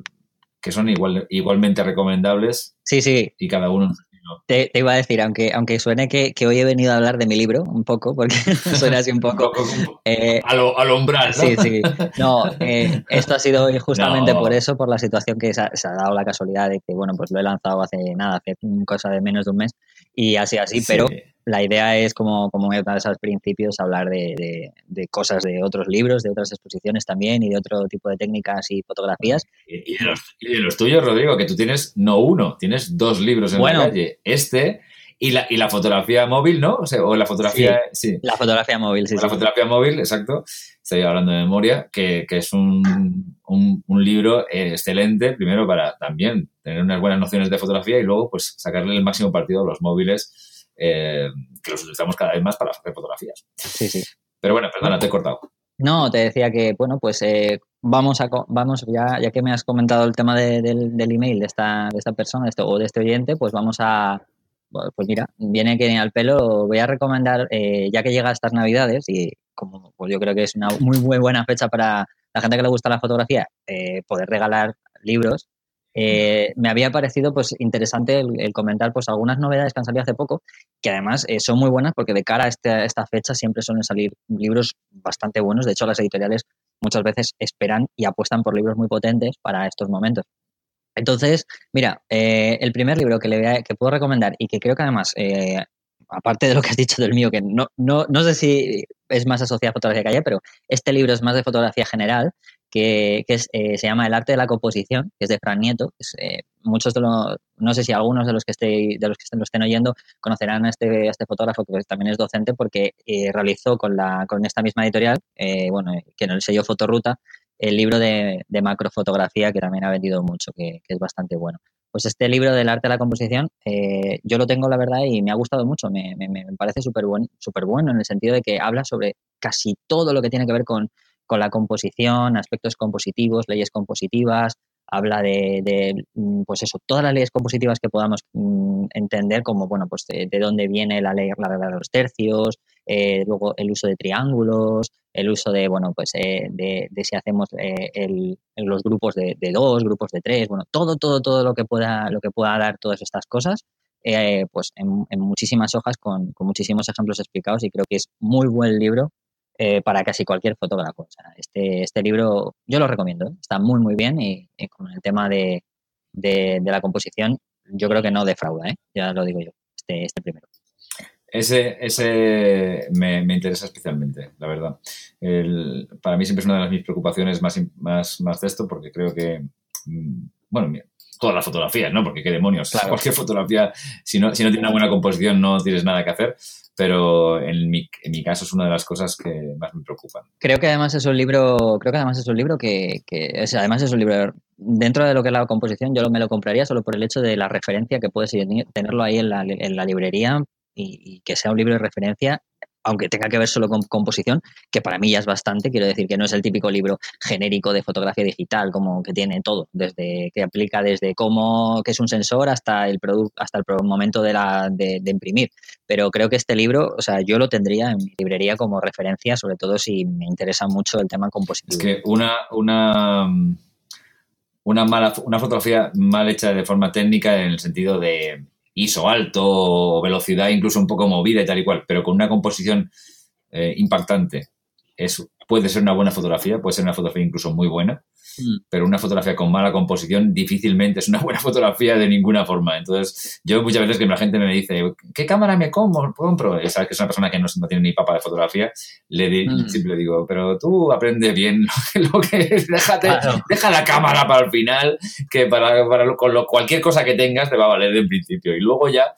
que son igual, igualmente recomendables. Sí, sí. Y cada uno te, te, iba a decir, aunque, aunque suene que, que, hoy he venido a hablar de mi libro, un poco, porque [LAUGHS] suena así un poco. eh, a, lo, a lo umbral, ¿no? Sí, sí. No, eh, esto ha sido [LAUGHS] justamente no. por eso, por la situación que se ha, se ha, dado la casualidad de que, bueno, pues lo he lanzado hace nada, hace cosa de menos de un mes, y así, así, sí. pero la idea es, como, como me esos principios, hablar de, de, de, cosas de otros libros, de otras exposiciones también y de otro tipo de técnicas y fotografías. Y, y, de, los, y de, los, tuyos, Rodrigo, que tú tienes no uno, tienes dos libros en bueno, la calle. Este y la, y la fotografía móvil, ¿no? O, sea, o la fotografía. Sí, sí, La fotografía móvil, sí. La sí. fotografía móvil, exacto. Estoy hablando de memoria, que, que es un, un, un, libro excelente, primero para también tener unas buenas nociones de fotografía y luego, pues, sacarle el máximo partido a los móviles eh, que los utilizamos cada vez más para hacer fotografías. Sí, sí. Pero bueno, perdona, te he cortado. No, te decía que, bueno, pues eh, vamos a, vamos, ya, ya que me has comentado el tema de, del, del, email de esta, de esta persona de este, o de este oyente, pues vamos a, pues mira, viene que al pelo, voy a recomendar, eh, ya que llega estas navidades y como pues yo creo que es una muy, muy buena fecha para la gente que le gusta la fotografía, eh, poder regalar libros, eh, me había parecido pues interesante el, comentar pues algunas novedades que han salido hace poco, que además eh, son muy buenas porque de cara a este, esta fecha siempre suelen salir libros bastante buenos. De hecho, las editoriales muchas veces esperan y apuestan por libros muy potentes para estos momentos. Entonces, mira, eh, el primer libro que, le que puedo recomendar y que creo que además, aparte de lo que has dicho del mío, que no, no, no sé si es más asociado a fotografía calle, pero este libro es más de fotografía general, que, eh, se llama El arte de la composición, que es de Fran Nieto. Es, eh, muchos de los, no sé si algunos de los que, esté, de los que lo estén oyendo conocerán a este, a este fotógrafo, que también es docente, porque eh, realizó con, la, con esta misma editorial, bueno, que en el sello Fotoruta, el libro de, macrofotografía, que también ha vendido mucho, que, es bastante bueno. Pues este libro del arte de la composición, yo lo tengo, la verdad, y me ha gustado mucho, me, me, me parece súper buen, super bueno en el sentido de que habla sobre casi todo lo que tiene que ver con con la composición, aspectos compositivos, leyes compositivas, habla de, de, pues eso, todas las leyes compositivas que podamos mm, entender, como, bueno, pues de, de, dónde viene la ley la regla de los tercios, eh, luego el uso de triángulos, el uso de, bueno, pues eh, de, si hacemos eh, los grupos de, dos, grupos de tres, bueno, todo, todo, todo lo que pueda, lo que pueda dar todas estas cosas, pues en, muchísimas hojas con muchísimos ejemplos explicados y creo que es muy buen libro eh, para casi cualquier fotógrafo. O sea, este, este libro yo lo recomiendo, ¿eh? está muy, muy bien y, con el tema de, de, la composición yo creo que no defrauda, ¿eh? ya lo digo yo, este, este primero. Ese, ese me, interesa especialmente, la verdad. para mí siempre es una de mis preocupaciones más, más, más de esto, porque creo que, mm, bueno, todas las fotografías, ¿no? Porque qué demonios. Cualquier fotografía, si no, si no tiene una buena composición, no tienes nada que hacer. Pero en mi, en mi caso es una de las cosas que más me preocupan. Creo que además es un libro, creo que además es un libro que, que es, además es un libro dentro de lo que es la composición, yo me lo compraría solo por el hecho de la referencia que puedes tenerlo ahí en la, en la librería y, y, que sea un libro de referencia aunque tenga que ver solo con composición, que para mí ya es bastante, quiero decir que no es el típico libro genérico de fotografía digital, como que tiene todo, desde que aplica desde cómo que es un sensor hasta el hasta el momento de, la, de, imprimir. Pero creo que este libro, o sea, yo lo tendría en mi librería como referencia, sobre todo si me interesa mucho el tema compositivo. Es que una, una, una mala, una fotografía mal hecha de forma técnica en el sentido de ISO alto velocidad incluso un poco movida y tal y cual, pero con una composición eh, impactante. Es, puede ser una buena fotografía, puede ser una fotografía incluso muy buena, Mm. pero una fotografía con mala composición difícilmente es una buena [LAUGHS] fotografía de ninguna forma. Entonces, yo muchas veces que la gente me dice, ¿qué cámara me compro? Y sabes que es una persona que no, tiene ni papa de fotografía, le mm. siempre digo, pero tú aprende bien [LAUGHS] lo que déjate, deja la cámara para el final, que para, con lo, cualquier cosa que tengas te va a valer en principio. Y luego ya,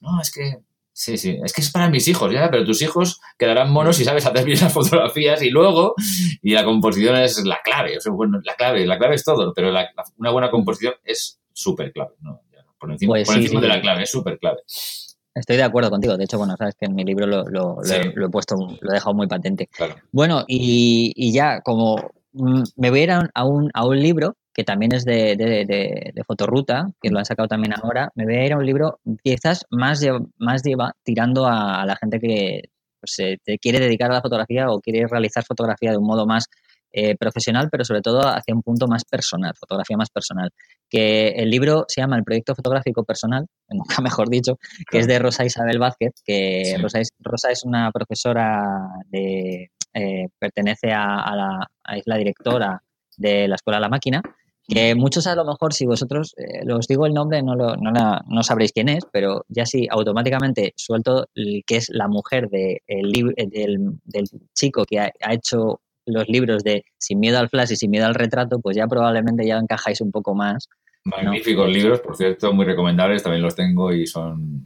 no, es que Sí, sí, es que es para mis hijos, ya, pero tus hijos quedarán monos si sabes hacer bien las fotografías y luego, y la composición es la clave, o sea, bueno, la clave, la clave es todo, pero una buena composición es súper clave, ¿no? Por encima, pues de la clave, es súper clave. Estoy de acuerdo contigo. De hecho, bueno, sabes que en mi libro lo, he puesto, lo he dejado muy patente. Bueno, y, ya como mm, me voy a ir a un, a un libro que también es de, de, de, Fotoruta, que lo han sacado también ahora, me voy a ir a un libro quizás más, más lleva, tirando a, la gente que pues, se quiere dedicar a la fotografía o quiere realizar fotografía de un modo más eh, profesional, pero sobre todo hacia un punto más personal, fotografía más personal. Que el libro se llama El Proyecto Fotográfico Personal, [LAUGHS] nunca mejor dicho, que es de Rosa Isabel Vázquez, que Rosa, es, Rosa, es, una profesora de... Eh, pertenece a, a, la, es la directora de la Escuela La Máquina que muchos a lo mejor, si vosotros eh, os digo el nombre, no, lo, no, no, sabréis quién es, pero ya si automáticamente suelto que es la mujer de, el, del, del, chico que ha, hecho los libros de Sin miedo al flash y Sin miedo al retrato, pues ya probablemente ya encajáis un poco más. Magníficos libros, por cierto, muy recomendables, también los tengo y son,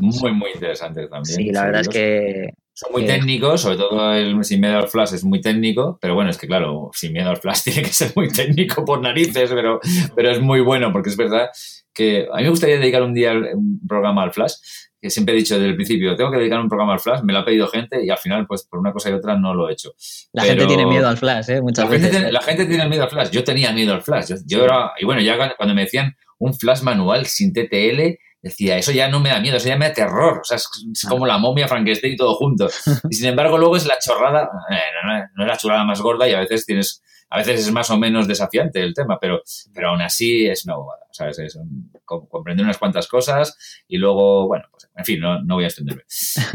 muy, muy, interesantes también. Sí, la verdad es que son muy técnicos, sobre todo el Sin Miedo al Flash es muy técnico, pero bueno, es que claro, Sin Miedo al Flash [LAUGHS] tiene que ser muy técnico por narices, pero, pero es muy bueno, porque es verdad que a mí me gustaría dedicar un día un programa al Flash, que siempre he dicho desde el principio, tengo que dedicar un programa al Flash, me lo ha pedido gente y al final, pues por una cosa y otra no lo he hecho. La gente tiene miedo al Flash, ¿eh? Muchas la veces. Gente tiene, la gente tiene miedo al Flash, yo tenía miedo al Flash, yo, era, y bueno, ya cuando me decían un Flash manual sin TTL, decía, eso ya no me da miedo, eso ya me da terror. O sea, es, ah. como la momia Frankenstein y todo junto. [LAUGHS] Y sin embargo, luego es la chorrada, eh, no, es la chorrada más gorda y a veces tienes, a veces es más o menos desafiante el tema, pero, pero aún así es una bobada. ¿sabes? Es comprender unas cuantas cosas y luego, bueno, pues, en fin, no, voy a extenderme. [LAUGHS]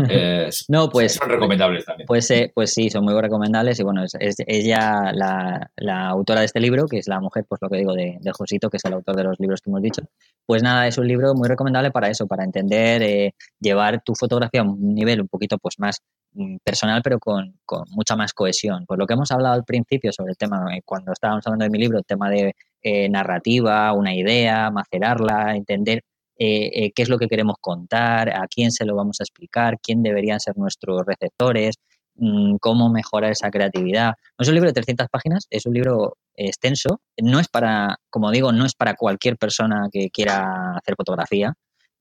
Eh, no, pues. Son recomendables también. Pues, eh, pues sí, son muy recomendables y bueno, es, ella la, la, autora de este libro, que es la mujer, pues lo que digo, de, de, Josito, que es el autor de los libros que hemos dicho. Pues nada, es un libro muy recomendable para eso, para entender, eh, llevar tu fotografía a un nivel un poquito pues más personal, pero con, con, mucha más cohesión. Pues lo que hemos hablado al principio sobre el tema, cuando estábamos hablando de mi libro, el tema de eh, narrativa, una idea, macerarla, entender eh, eh, qué es lo que queremos contar, a quién se lo vamos a explicar, quién deberían ser nuestros receptores, mm, cómo mejorar esa creatividad. No es un libro de 300 páginas, es un libro extenso. No es para, como digo, no es para cualquier persona que quiera hacer fotografía.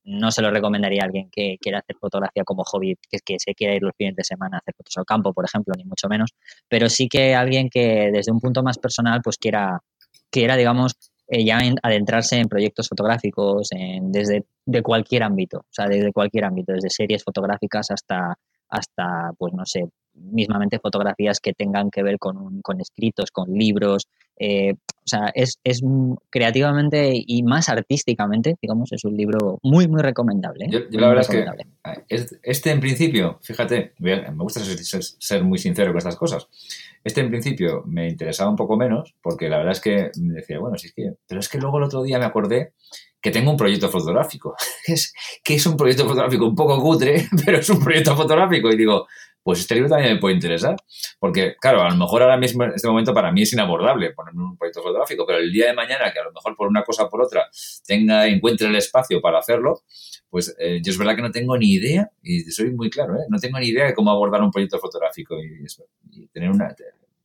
No se lo recomendaría a alguien que quiera hacer fotografía como hobby, que, que se quiera ir los fines de semana a hacer fotos al campo, por ejemplo, ni mucho menos. Pero sí que alguien que desde un punto más personal pues quiera que era, digamos, eh, ya adentrarse en proyectos fotográficos en, desde de cualquier ámbito, o sea, desde cualquier ámbito, desde series fotográficas hasta, hasta pues no sé, mismamente fotografías que tengan que ver con, con escritos, con libros. Eh, sea, es, es creativamente y más artísticamente, digamos, es un libro muy, muy recomendable. ¿eh? Yo, la verdad es que este en principio, fíjate, me gusta ser, muy sincero con estas cosas. Este en principio me interesaba un poco menos, porque la verdad es que me decía, bueno, sí es que, pero es que luego el otro día me acordé que tengo un proyecto fotográfico. [LAUGHS] Es, que es un proyecto fotográfico un poco cutre, [LAUGHS] pero es un proyecto fotográfico. Y digo, pues este libro también me puede interesar. Porque, claro, a lo mejor ahora mismo, en este momento, para mí es inabordable ponerme un proyecto fotográfico, pero el día de mañana, que a lo mejor por una cosa o por otra tenga, encuentre el espacio para hacerlo, pues eh, yo es verdad que no tengo ni idea, y soy muy claro, ¿eh? no tengo ni idea de cómo abordar un proyecto fotográfico y, y tener una,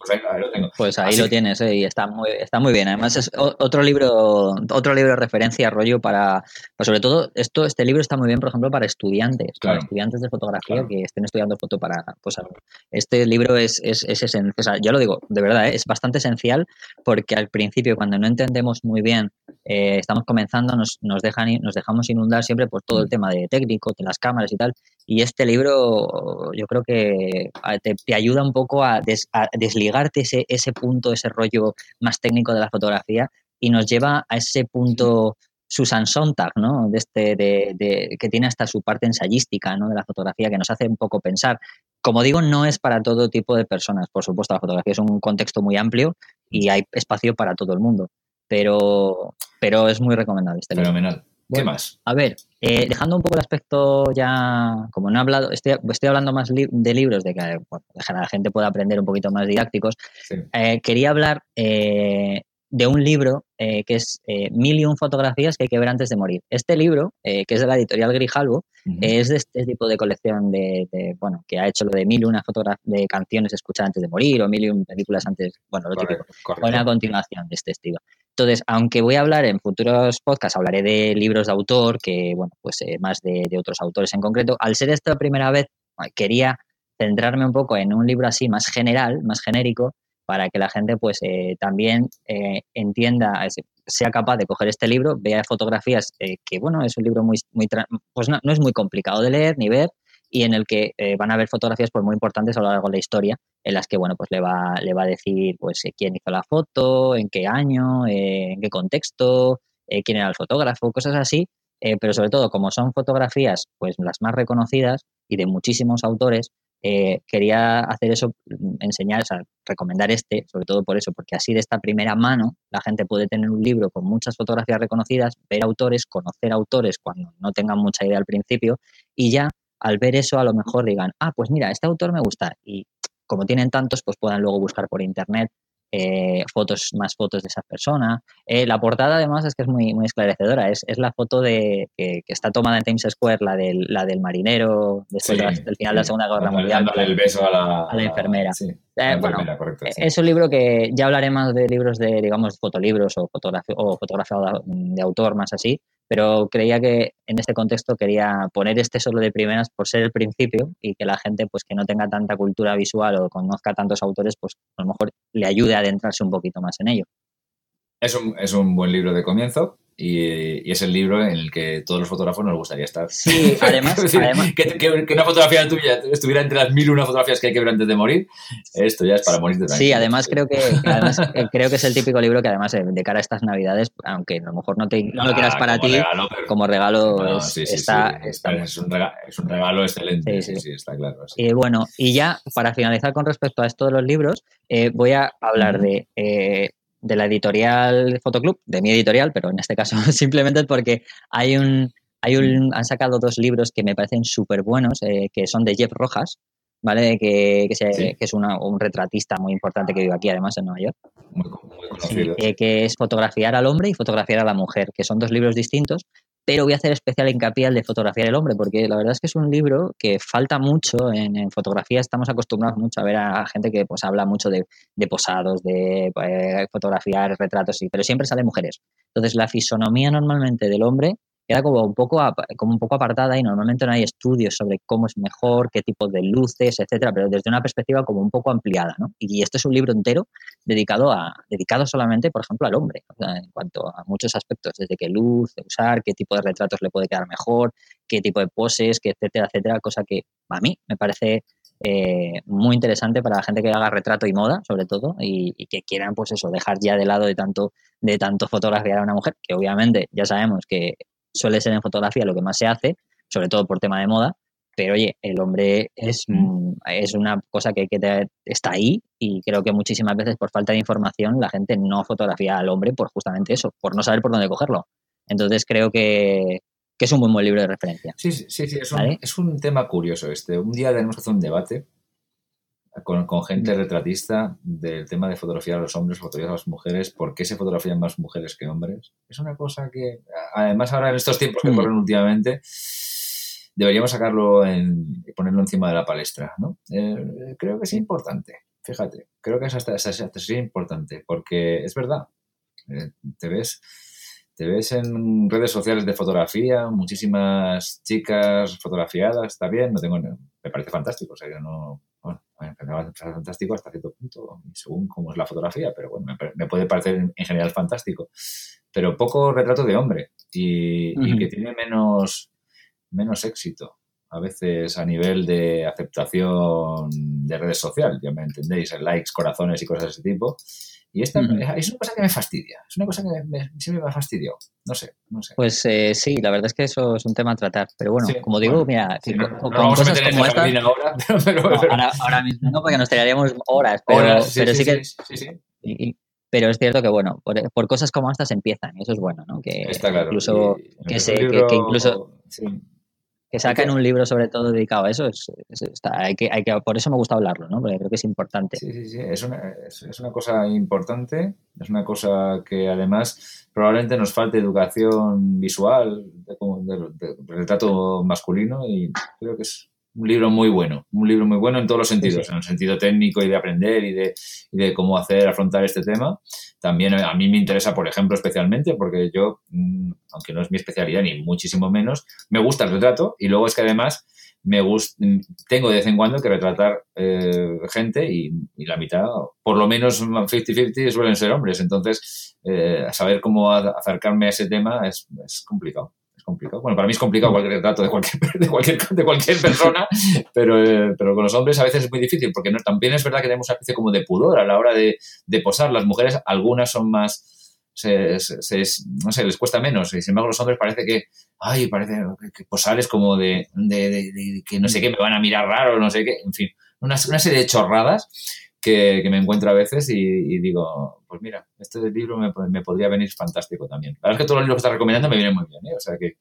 pues ahí, lo tengo. Pues ahí lo tienes, ¿eh? y está muy, está muy bien. Además es otro libro, otro libro de referencia, rollo para, pues sobre todo esto, este libro está muy bien, por ejemplo, para estudiantes, para estudiantes de fotografía que estén estudiando foto para, pues este libro es, es, es esencial, o sea, yo lo digo, de verdad, ¿eh? es bastante esencial porque al principio cuando no entendemos muy bien, eh, estamos comenzando, nos, nos dejan, nos dejamos inundar siempre por todo el mm. tema de técnico, de las cámaras y tal, y este libro yo creo que te, te ayuda un poco a, des, a desligarte ese, ese punto, ese rollo más técnico de la fotografía y nos lleva a ese punto Susan Sontag, ¿no? De este, de, de, que tiene hasta su parte ensayística, ¿no? De la fotografía que nos hace un poco pensar. Como digo, no es para todo tipo de personas. Por supuesto, la fotografía es un contexto muy amplio y hay espacio para todo el mundo. Pero, pero es muy recomendable este libro. ¿Qué más? A ver, eh, dejando un poco el aspecto ya, como no he hablado, estoy, estoy hablando más de libros, de que la gente pueda aprender un poquito más didácticos. Eh, quería hablar eh, de un libro que es Mil y un fotografías que hay que ver antes de morir. Este libro, que es de la editorial Grijalvo, es de este tipo de colección de, bueno, que ha hecho lo de Mil y una de canciones escuchadas antes de morir o Mil y un películas antes, bueno, lo típico. Correcto. continuación de este estilo. Entonces, aunque voy a hablar en futuros podcasts, hablaré de libros de autor, que, bueno, pues eh, más de, otros autores en concreto, al ser esta primera vez, quería centrarme un poco en un libro así más general, más genérico, para que la gente pues eh, también eh, entienda, sea capaz de coger este libro, vea fotografías, que bueno, es un libro muy, muy pues no, no, es muy complicado de leer ni ver, y en el que eh, van a haber fotografías pues, muy importantes a lo largo de la historia, en las que bueno, pues le va, le va a decir pues, eh, quién hizo la foto, en qué año, eh, en qué contexto, quién era el fotógrafo, cosas así. pero sobre todo, como son fotografías pues las más reconocidas y de muchísimos autores, quería hacer eso, mm, enseñar, o sea, recomendar este, sobre todo por eso, porque así de esta primera mano la gente puede tener un libro con muchas fotografías reconocidas, ver autores, conocer autores cuando no tengan mucha idea al principio y ya al ver eso a lo mejor digan, ah, pues mira, este autor me gusta. Y como tienen tantos, pues puedan luego buscar por internet eh, fotos, más fotos de esa persona. Eh, la portada además es que es muy, muy esclarecedora. Es, es la foto de que, está tomada en Times Square, la del, la del marinero después del final de la Segunda Guerra Mundial. el beso a la, a la enfermera. Eh, bueno, es un libro que ya hablaré más de libros de, digamos, fotolibros o o fotografía de autor más así, pero creía que en este contexto quería poner este solo de primeras por ser el principio y que la gente pues que no tenga tanta cultura visual o conozca tantos autores pues a lo mejor le ayude a adentrarse un poquito más en ello. Es un, es un buen libro de comienzo y, es el libro en el que todos los fotógrafos nos gustaría estar. Sí, además, [LAUGHS] que, una fotografía tuya estuviera entre las mil una fotografías que hay que ver antes de morir, esto ya es para morir de Sí, además creo que eh, creo que es el típico libro que además eh, de cara a estas navidades, aunque a lo mejor no, te, no lo quieras para ti, como regalo está, Es, un regalo, excelente, sí, sí, está claro. Y bueno, y ya para finalizar con respecto a esto de los libros, eh, voy a hablar de de la editorial Fotoclub, de mi editorial, pero en este caso [LAUGHS] simplemente porque hay un, hay un, han sacado dos libros que me parecen súper buenos, eh, que son de Jeff Rojas, ¿vale? Que, que, es un retratista muy importante que vive aquí, además, en Nueva York. Muy, muy conocido. Eh, que es Fotografiar al hombre y Fotografiar a la mujer, que son dos libros distintos, pero voy a hacer especial hincapié al de fotografiar el hombre, porque la verdad es que es un libro que falta mucho en, fotografía. Estamos acostumbrados mucho a ver a, gente que pues habla mucho de, posados, de eh, fotografiar retratos, sí, pero siempre salen mujeres. Entonces, la fisonomía normalmente del hombre queda como un poco como un poco apartada y normalmente no hay estudios sobre cómo es mejor, qué tipo de luces, etcétera, pero desde una perspectiva como un poco ampliada, ¿no? Y este es un libro entero dedicado a dedicado solamente, por ejemplo, al hombre, en cuanto a muchos aspectos, desde qué luz usar, qué tipo de retratos le puede quedar mejor, qué tipo de poses, qué etcétera, etcétera, cosa que a mí me parece eh, muy interesante para la gente que haga retrato y moda, sobre todo, y, que quieran, pues eso, dejar ya de lado de tanto, de tanto fotografiar a una mujer, que obviamente ya sabemos que suele ser en fotografía lo que más se hace, sobre todo por tema de moda, pero oye, el hombre es, es una cosa que, que está ahí y creo que muchísimas veces por falta de información la gente no fotografía al hombre por justamente eso, por no saber por dónde cogerlo. Entonces creo que, que es un buen, buen libro de referencia. Sí, sí, sí, es, un, es un tema curioso este. Un día tenemos que hacer un debate con, con, gente mm. retratista del tema de fotografiar a los hombres, fotografiar a las mujeres, por qué se fotografían más mujeres que hombres. Es una cosa que, además ahora en estos tiempos que mm. corren últimamente, deberíamos sacarlo y ponerlo encima de la palestra, ¿no? Eh, creo que es importante, fíjate, creo que es hasta, hasta, importante, porque es verdad, eh, te ves te ves en redes sociales de fotografía, muchísimas chicas fotografiadas, está bien, no tengo, me parece fantástico, o sea, yo no, me parece fantástico hasta cierto punto, según cómo es la fotografía, pero bueno, me, puede parecer en general fantástico, pero poco retrato de hombre y, que tiene menos, menos éxito a veces a nivel de aceptación de redes sociales, ya me entendéis, likes, corazones y cosas de ese tipo, y esta es una cosa que me fastidia, es una cosa que me, siempre me ha fastidiado. No sé, no sé. Pues eh, sí, la verdad es que eso es un tema a tratar. Pero bueno, como digo, mira, con, cosas como esta. [LAUGHS] Ahora, ahora, mismo no, porque nos tiraríamos horas, pero, pero sí, que. pero es cierto que, bueno, por, cosas como estas empiezan, y eso es bueno, ¿no? Que Está claro. Incluso, que, se, que, incluso que sacan un libro sobre todo dedicado a eso, es, hay que, hay que, por eso me gusta hablarlo, ¿no? porque creo que es importante. Sí, sí, sí, es una, es, una cosa importante, es una cosa que además probablemente nos falte educación visual, de, de retrato masculino y creo que es un libro muy bueno, un libro muy bueno en todos los sentidos, en el sentido técnico y de aprender y de, y de, cómo hacer, afrontar este tema. También a mí me interesa, por ejemplo, especialmente, porque yo, mm, aunque no es mi especialidad ni muchísimo menos, me gusta el retrato y luego es que además me gusta, tengo de vez en cuando que retratar eh, gente y, la mitad, por lo menos 50-50 suelen ser hombres. Entonces, eh, saber cómo acercarme a ese tema es, es complicado complicado. Bueno, para mí es complicado cualquier retrato de cualquier, [LAUGHS] de cualquier, de cualquier persona, pero, eh, pero con los hombres a veces es muy difícil, porque no, también es verdad que tenemos una especie como de pudor a la hora de, posar. Las mujeres, algunas son más... No sé, les cuesta menos. Y sin embargo, los hombres parece que, ay, parece que, posar es como de, que no sé qué, me van a mirar raro, no sé qué, en fin, una serie de chorradas que, me encuentro a veces y, digo, pues mira, este libro me, podría venir fantástico también. La verdad es que todos los libros que estás recomendando me vienen muy bien, ¿eh? o sea que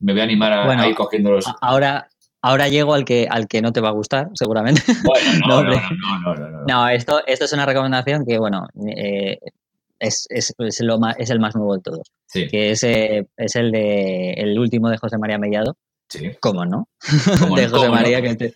me voy a animar a, ir cogiendo los... Ahora, ahora llego al que, al que no te va a gustar, seguramente. Bueno, [LAUGHS] no, no, no, no, no, esto, esto es una recomendación que, bueno, eh, es, es, es, lo más, es el más nuevo de todos. Que es, eh, es el de el último de José María Mellado. Sí. ¿Cómo no? [LAUGHS] de José María, que te,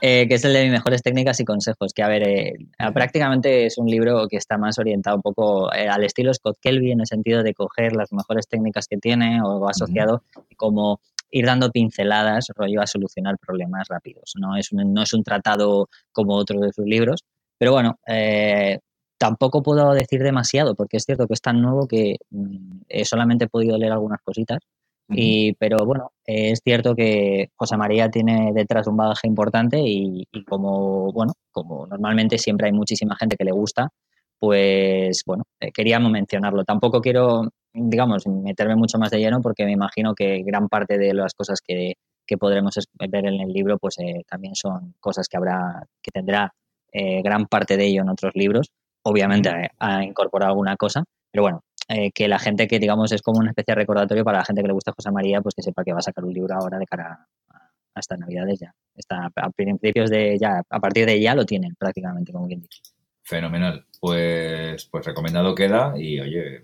eh, que es el de mis mejores técnicas y consejos, que a ver, eh, prácticamente es un libro que está más orientado un poco eh, al estilo Scott Kelby en el sentido de coger las mejores técnicas que tiene o asociado como ir dando pinceladas, rollo a solucionar problemas rápidos. No es un, no es un tratado como otro de sus libros, pero bueno, tampoco puedo decir demasiado porque es cierto que es tan nuevo que mm, solamente he podido leer algunas cositas y, pero bueno, es cierto que José María tiene detrás un bagaje importante y, como, bueno, como normalmente siempre hay muchísima gente que le gusta, pues bueno, eh, queríamos mencionarlo. Tampoco quiero, digamos, meterme mucho más de lleno porque me imagino que gran parte de las cosas que, que podremos ver en el libro, pues eh, también son cosas que habrá, que tendrá eh, gran parte de ello en otros libros. Obviamente ha incorporado alguna cosa, pero bueno, eh, que la gente que, digamos, es como una especie de recordatorio para la gente que le gusta José María, pues que sepa que va a sacar un libro ahora de cara a, estas Navidades ya. Está a principios de ya, a partir de ya lo tienen prácticamente, como quien dice. Fenomenal. Pues, pues recomendado queda y oye,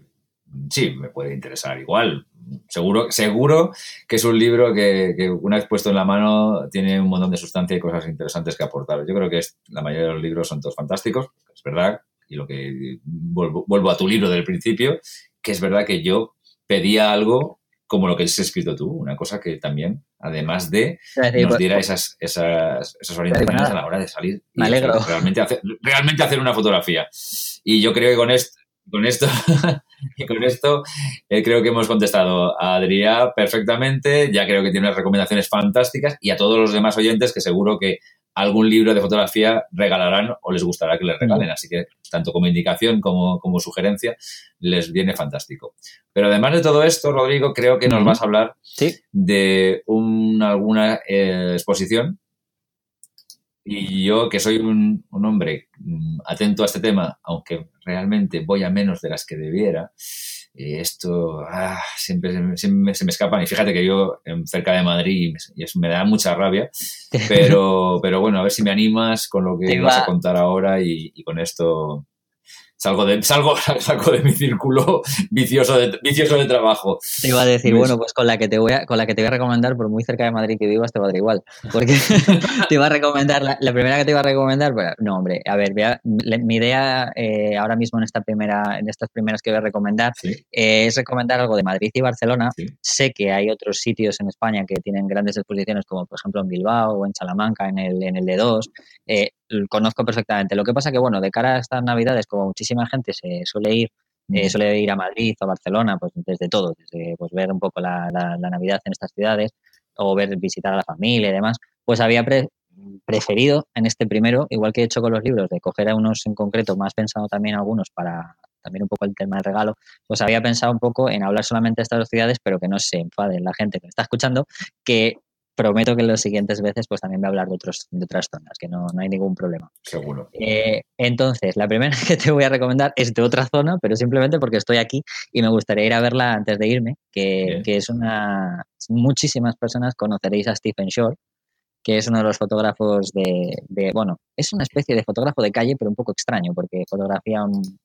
sí, me puede interesar igual. Seguro, seguro que es un libro que, que, una vez puesto en la mano tiene un montón de sustancia y cosas interesantes que aportar. Yo creo que es, la mayoría de los libros son todos fantásticos, es verdad, y lo que vuelvo, a tu libro del principio, que es verdad que yo pedía algo como lo que has escrito tú, una cosa que también, además de, nos diera esas, esas, esas orientaciones a la hora de salir y realmente hacer, realmente hacer una fotografía. Y yo creo que con esto, con esto, [LAUGHS] y con esto eh, creo que hemos contestado a Adrián perfectamente, ya creo que tiene unas recomendaciones fantásticas y a todos los demás oyentes que seguro que algún libro de fotografía regalarán o les gustará que les regalen. Así que tanto como indicación como, como sugerencia les viene fantástico. Pero además de todo esto, Rodrigo, creo que nos vas a hablar de un, alguna eh, exposición y yo, que soy un, hombre mm, atento a este tema, aunque realmente voy a menos de las que debiera, eh, esto ah, siempre, se me escapan. Y fíjate que yo cerca de Madrid y eso me da mucha rabia, [LAUGHS] pero, pero bueno, a ver si me animas con lo que vas a contar ahora y con esto salgo de, salgo, [LAUGHS] salgo de mi círculo vicioso de, vicioso de trabajo. Te iba a decir, bueno, pues con la que te voy a, con la que te voy a recomendar, por muy cerca de Madrid que vivas, te va a dar igual. Porque [LAUGHS] te iba a recomendar, la, primera que te iba a recomendar, no, hombre, a ver, mi idea eh, ahora mismo en esta primera, en estas primeras que voy a recomendar, eh, es recomendar algo de Madrid y Barcelona. Sé que hay otros sitios en España que tienen grandes exposiciones, como por ejemplo en Bilbao o en Salamanca, en el, en el D2. Eh, conozco perfectamente. Lo que pasa que, bueno, de cara a estas navidades, como muchísima gente se suele ir, eh, suele ir a Madrid o a Barcelona, pues desde todo, desde pues, ver un poco la, la, Navidad en estas ciudades o ver, visitar a la familia y demás, pues había preferido en este primero, igual que he hecho con los libros, de coger a unos en concreto, más pensado también algunos para también un poco el tema del regalo, pues había pensado un poco en hablar solamente de estas dos ciudades, pero que no se enfade la gente que me está escuchando, que prometo que en las siguientes veces pues también voy a hablar de, otros, de otras zonas, que no, no hay ningún problema. Seguro. Eh, entonces, la primera [LAUGHS] que te voy a recomendar es de otra zona, pero simplemente porque estoy aquí y me gustaría ir a verla antes de irme, que, que es una... Muchísimas personas conoceréis a Stephen Shore, que es uno de los fotógrafos de, de, bueno, es una especie de fotógrafo de calle, pero un poco extraño, porque fotografía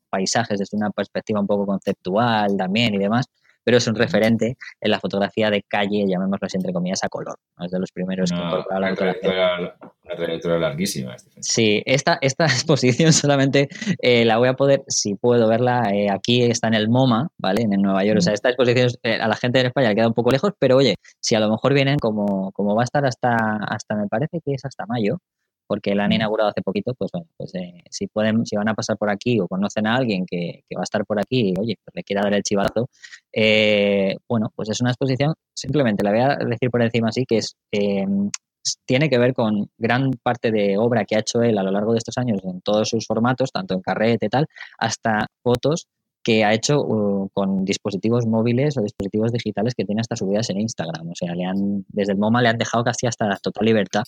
paisajes desde una perspectiva un poco conceptual también y demás pero es un referente en la fotografía de calle, llamémoslo así entre comillas, a color. Es de los primeros que incorpora la fotografía. Una trayectoria larguísima. Sí, esta, esta [LAUGHS] exposición solamente eh, la voy a poder, si puedo verla, eh, aquí está en el MoMA, ¿vale? En Nueva York. O sea, esta exposición eh, a la gente en España le queda un poco lejos, pero oye, si a lo mejor vienen como, como va a estar hasta, hasta, me parece que es hasta mayo, porque la han inaugurado hace poquito, pues bueno, pues eh, si pueden, si van a pasar por aquí o conocen a alguien que, va a estar por aquí y oye, pues le quiera dar el chivazo, eh, bueno, pues es una exposición, simplemente la voy a decir por encima así, que es eh, tiene que ver con gran parte de obra que ha hecho él a lo largo de estos años en todos sus formatos, tanto en carrete y tal, hasta fotos que ha hecho uh, con dispositivos móviles o dispositivos digitales que tiene hasta subidas en Instagram. O sea, le han, desde el MoMA le han dejado casi hasta la total libertad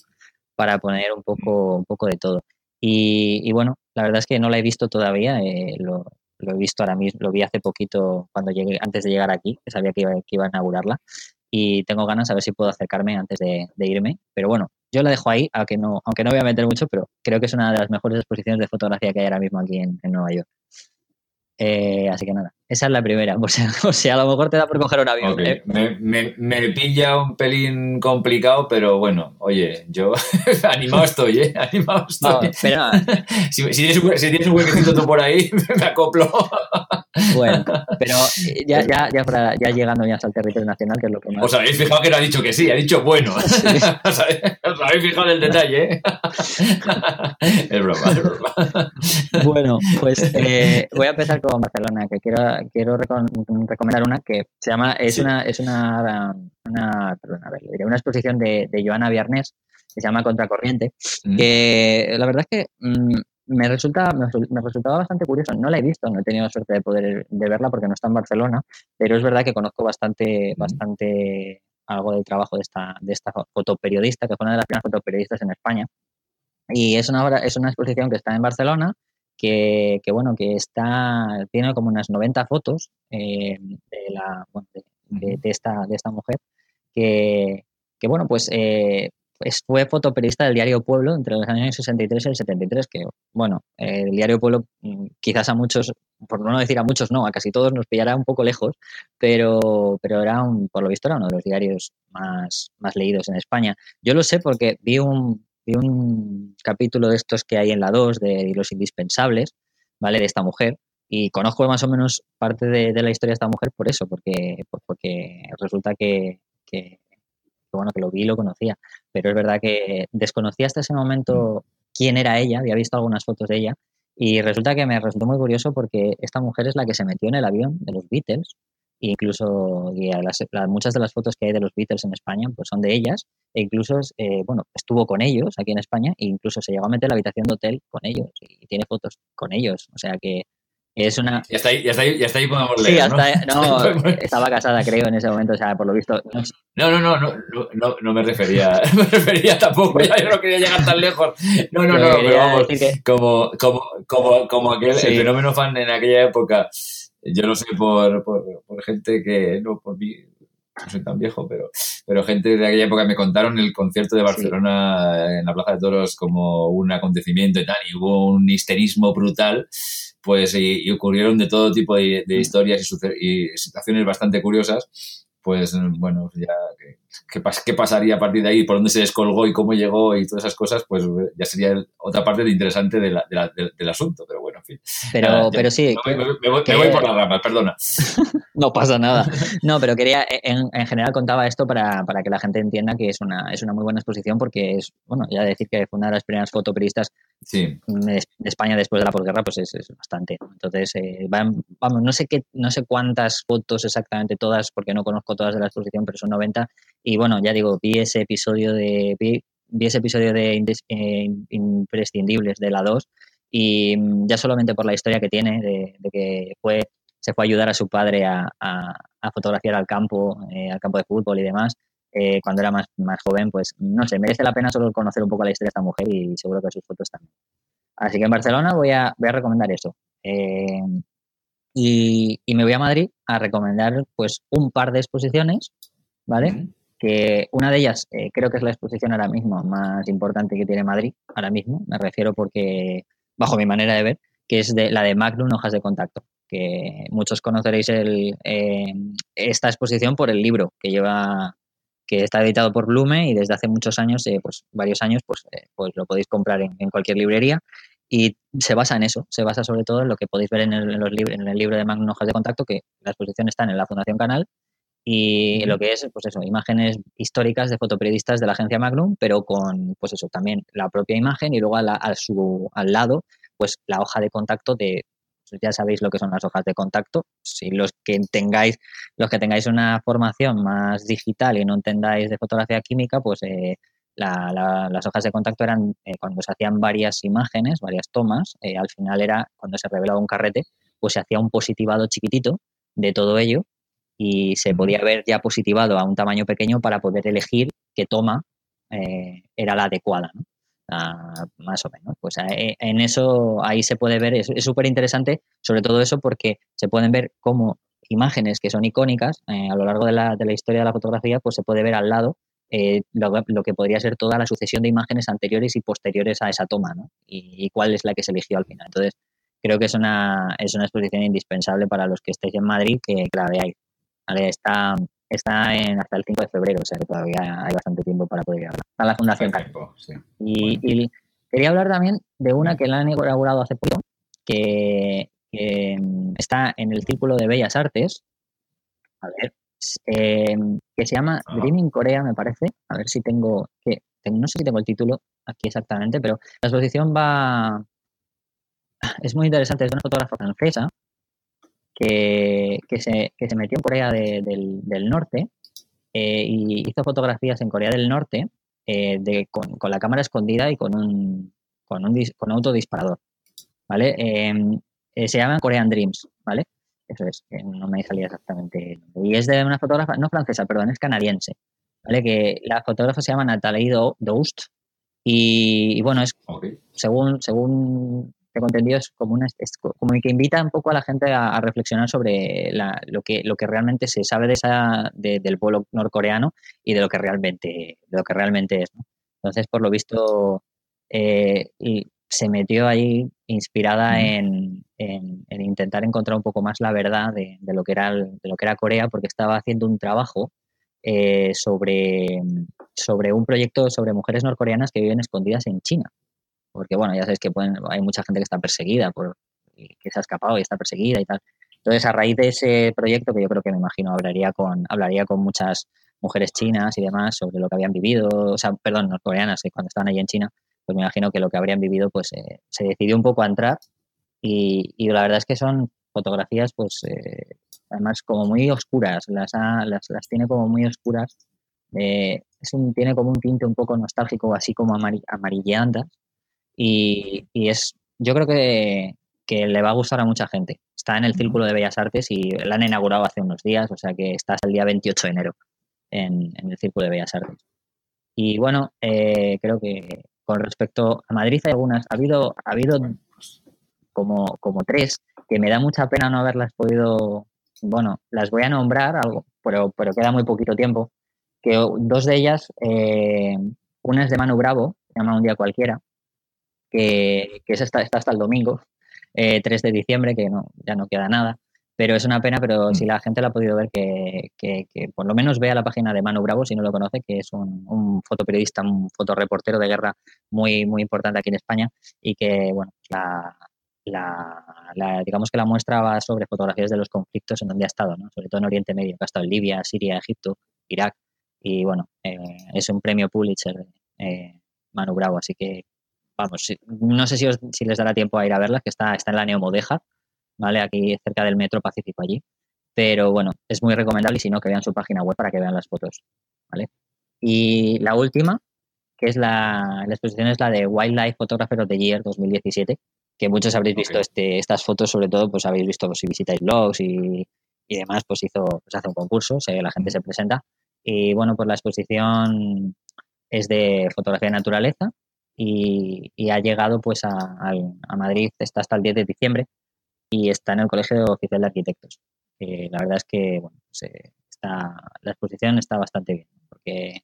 para poner un poco, un poco de todo. Y, bueno, la verdad es que no la he visto todavía, eh, lo, he visto ahora mismo, lo vi hace poquito cuando llegué, antes de llegar aquí, que sabía que iba, iba a inaugurarla y tengo ganas a ver si puedo acercarme antes de, irme. Pero bueno, yo la dejo ahí, aunque no, aunque no voy a meter mucho, pero creo que es una de las mejores exposiciones de fotografía que hay ahora mismo aquí en Nueva York. Eh, así que nada, esa es la primera. O sea, [LAUGHS] a lo mejor te da por coger un avión. ¿eh? Me, pilla un pelín complicado, pero bueno, oye, yo [LAUGHS] animado estoy, ¿eh? Animado estoy. [LAUGHS] si, tienes un, si, tienes un, huequecito tú por ahí, me acoplo. bueno, pero ya, ya, ya, para, ya llegando ya al territorio nacional, que es lo que más... Os habéis fijado que no ha dicho que sí, ha dicho bueno. Os, habéis, fijado en el detalle, ¿eh? es broma, es broma. Bueno, pues eh, voy a empezar con Barcelona, que quiero, quiero recomendar una que se llama, es una, es una, una, perdón, a ver, una exposición de, de Joana Viernes que se llama Contracorriente, mm. que la verdad es que mm, me resulta me, resultaba bastante curioso. No la he visto, no he tenido suerte de poder de verla porque no está en Barcelona, pero es verdad que conozco bastante, mm. bastante algo del trabajo de esta, de esta fotoperiodista, que fue una de las primeras fotoperiodistas en España. Y es una, es una exposición que está en Barcelona que, bueno, que está, tiene como unas 90 fotos eh, de, la, de, esta, de esta mujer, que, que bueno, pues, eh, pues fue fotoperiodista del diario Pueblo entre los años 63 y el 73, que bueno, el diario Pueblo mm, quizás a muchos, por no decir a muchos no, a casi todos nos pillará un poco lejos, pero, pero era un, por lo visto era uno de los diarios más, más leídos en España. Yo lo sé porque vi un, vi un capítulo de estos que hay en la 2 de los indispensables, ¿vale? De esta mujer. Y conozco más o menos parte de, la historia de esta mujer por eso, porque, porque resulta que, bueno, que lo vi y lo conocía. Pero es verdad que desconocía hasta ese momento quién era ella, había visto algunas fotos de ella. Y resulta que me resultó muy curioso porque esta mujer es la que se metió en el avión de los Beatles incluso y muchas de las fotos que hay de los Beatles en España pues son de ellas e incluso, eh, bueno, estuvo con ellos aquí en España e incluso se llegó a meter la habitación de hotel con ellos y tiene fotos con ellos. O sea que es una... Y hasta ahí, hasta ahí, y hasta ahí podemos Sí, leer, hasta, ¿no? [LAUGHS] no, estaba casada creo en ese momento, o sea, por lo visto, no sé. No, no, no, no, no, no, me refería, [LAUGHS] me refería tampoco, ya yo no quería llegar tan lejos. No, no, no, Pero vamos, que- como, como, como, como aquel, Sí. el fenómeno fan en aquella época, yo lo sé por, por, por gente que, no por mí, no soy tan viejo, pero, pero gente de aquella época me contaron el concierto de Barcelona en la Plaza de Toros como un acontecimiento y tal, y hubo un histerismo brutal, pues, y, y ocurrieron de todo tipo de, de historias y, y situaciones bastante curiosas, pues, bueno, ya, ¿qué, qué pas- qué pasaría a partir de ahí? ¿Por dónde se descolgó y cómo llegó y todas esas cosas? Pues ya sería otra parte de interesante de la- de la- del- del asunto, pero bueno, en fin. Pero, Nada, ya- pero sí, me, voy- me voy, me que- voy por las ramas, perdona. [LAUGHS] No pasa nada. No, pero quería, en, en general contaba esto para, para que la gente entienda que es una, es una muy buena exposición porque es, bueno, ya decir que fue una de las primeras fotoperiodistas De España después de la posguerra, pues es, es bastante. Entonces, eh, vamos, no sé qué, no sé cuántas fotos exactamente todas, porque no conozco todas de la exposición, pero son 90. Y bueno, ya digo, vi ese episodio de, vi, ese episodio de eh, Imprescindibles de la 2 y mm, ya solamente por la historia que tiene de, que fue se fue a ayudar a su padre a, a- a fotografiar al campo, eh, al campo de fútbol y demás, eh, cuando era más, más joven, pues no sé, merece la pena solo conocer un poco la historia de esta mujer y seguro que sus fotos también. Así que en Barcelona voy a, voy a recomendar eso. Eh, y, y me voy a Madrid a recomendar pues un par de exposiciones, ¿vale? que una de ellas eh, creo que es la exposición ahora mismo más importante que tiene Madrid, ahora mismo, me refiero porque, bajo mi manera de ver, que es de, la de Magnum Hojas de Contacto, que muchos conoceréis el, eh, esta exposición por el libro que lleva que está editado por Blume y desde hace muchos años, eh, pues varios años, pues, eh, pues lo podéis comprar en, en cualquier librería. Y se basa en eso, se basa sobre todo en lo que podéis ver en el, en los en el libro de Magnum Hojas de Contacto, que la exposición está en la Fundación Canal. Y lo que es, pues eso, imágenes históricas de fotoperiodistas de la agencia Magnum, pero con, pues eso, también la propia imagen y luego a la- a su, al lado, pues la hoja de contacto de, ya sabéis lo que son las hojas de contacto. Si los que tengáis, los que tengáis una formación más digital y no entendáis de fotografía química, pues eh, la- la- las hojas de contacto eran eh, cuando se hacían varias imágenes, varias tomas, eh, al final era cuando se revelaba un carrete, pues se hacía un positivado chiquitito de todo ello y se podía ver ya positivado a un tamaño pequeño para poder elegir qué toma eh, era la adecuada, ¿no? Ah, más o menos. Pues eh, en eso ahí se puede ver, es es súper interesante, sobre todo eso porque se pueden ver cómo imágenes que son icónicas eh, a lo largo de la, de la historia de la fotografía, pues se puede ver al lado eh, lo, lo que podría ser toda la sucesión de imágenes anteriores y posteriores a esa toma, ¿no? Y, y cuál es la que se eligió al final. Entonces, creo que es una, es una exposición indispensable para los que estéis en Madrid que, que la veáis. ¿vale? Está, está en, hasta el 5 de febrero, o sea que todavía hay bastante tiempo para poder verla. Está la Fundación Canal. Tiempo, sí. Y, y quería hablar también de una que la han inaugurado hace poco, que, que, mm, está en el Círculo de Bellas Artes, a ver, eh, que se llama Ajá. Dreaming Corea, me parece. A ver si tengo, que, no sé si tengo el título aquí exactamente, pero la exposición va, es muy interesante, es de una fotógrafa francesa que, que, se, que se metió en Corea de- del, del Norte eh, y hizo fotografías en Corea del Norte eh, de, con, con la cámara escondida y con un, con un, dis- con un autodisparador, ¿vale? Eh, eh, se llama Korean Dreams, ¿vale? Eso es, no me salía exactamente. Y es de una fotógrafa, no francesa, perdón, es canadiense, ¿vale? Que la fotógrafa se llama Natalie Do- Doust y, y bueno, es según, según tengo entendido, es como, una, es como que invita un poco a la gente a, a reflexionar sobre la- lo, que, lo que realmente se sabe de esa, de- del pueblo norcoreano y de lo que realmente, de lo que realmente es. ¿no? Entonces, por lo visto, eh, y se metió ahí inspirada en, en- en intentar encontrar un poco más la verdad de, de lo, que era el- de lo que era Corea, porque estaba haciendo un trabajo eh, sobre, sobre un proyecto sobre mujeres norcoreanas que viven escondidas en China porque bueno, ya sabéis que hay mucha gente que está perseguida, por, que se ha escapado y está perseguida y tal. Entonces, a raíz de ese proyecto, que yo creo que me imagino hablaría con, hablaría con muchas mujeres chinas y demás sobre lo que habían vivido, o sea, perdón, norcoreanas, que cuando estaban allí en China, pues me imagino que lo que habrían vivido, pues eh, se decidió un poco a entrar y, y la verdad es que son fotografías, pues, eh, además como muy oscuras, las, las, las tiene como muy oscuras Eh, un, tiene como un tinte un poco nostálgico, así como amarilleandas. Y, y es, yo creo que, que le va a gustar a mucha gente. Está en el Círculo de Bellas Artes y la han inaugurado hace unos días, o sea que está hasta el día 28 de enero en, el Círculo de Bellas Artes. Y bueno, eh, creo que con respecto a Madrid hay algunas, ha habido, ha habido como, como tres que me da mucha pena no haberlas podido, bueno, las voy a nombrar, algo, pero, pero queda muy poquito tiempo, que dos de ellas, eh, una es de Manu Bravo, se llama Un Día Cualquiera, que, que es está hasta el domingo, 3 eh, de diciembre, que no, ya no queda nada. Pero es una pena, pero mm. si la gente la ha podido ver, que, que, por lo menos vea la página de Manu Bravo, si no lo conoce, que es un, un fotoperiodista, un fotoreportero de guerra muy, muy importante aquí en España y que, bueno, la, la, digamos que la muestra va sobre fotografías de los conflictos en donde ha estado, ¿no? sobre todo en Oriente Medio, que ha estado en Libia, Siria, Egipto, Irak, y bueno, eh, es un premio Pulitzer, eh, Manu Bravo, así que vamos, no sé si, si, les dará tiempo a ir a verlas, que está, está en la Neomodeja, ¿vale? Aquí cerca del Metro Pacífico allí. Pero bueno, es muy recomendable y si no, que vean su página web para que vean las fotos, ¿vale? Y la última, que es la, la exposición, es la de Wildlife Photographer of the Year 2017, que muchos habréis visto este, estas fotos, sobre todo, pues habéis visto si visitáis blogs y, y demás, pues hizo, pues hace un concurso, la gente se presenta. Y bueno, pues la exposición es de fotografía de naturaleza y, ha llegado pues a, Madrid, está hasta el 10 de diciembre y está en el Colegio Oficial de Arquitectos. la verdad es que bueno, pues, eh, está, la exposición está bastante bien porque